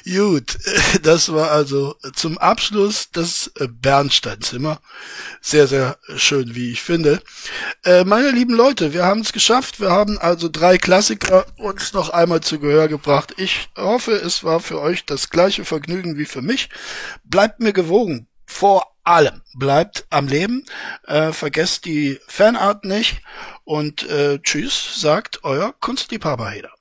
Gut, äh, das war also zum Abschluss das äh, Bernsteinzimmer. Sehr, sehr schön, wie ich finde. Äh, meine lieben Leute, wir haben es geschafft. Wir haben also drei Klassiker uns noch einmal zu Gehör gebracht. Ich hoffe, es war für euch das gleiche Vergnügen wie für mich. Bleibt mir gewogen. Vor allem bleibt am Leben. Äh, vergesst die Fanart nicht. Und äh, tschüss, sagt euer Kunstliebhaber Heder.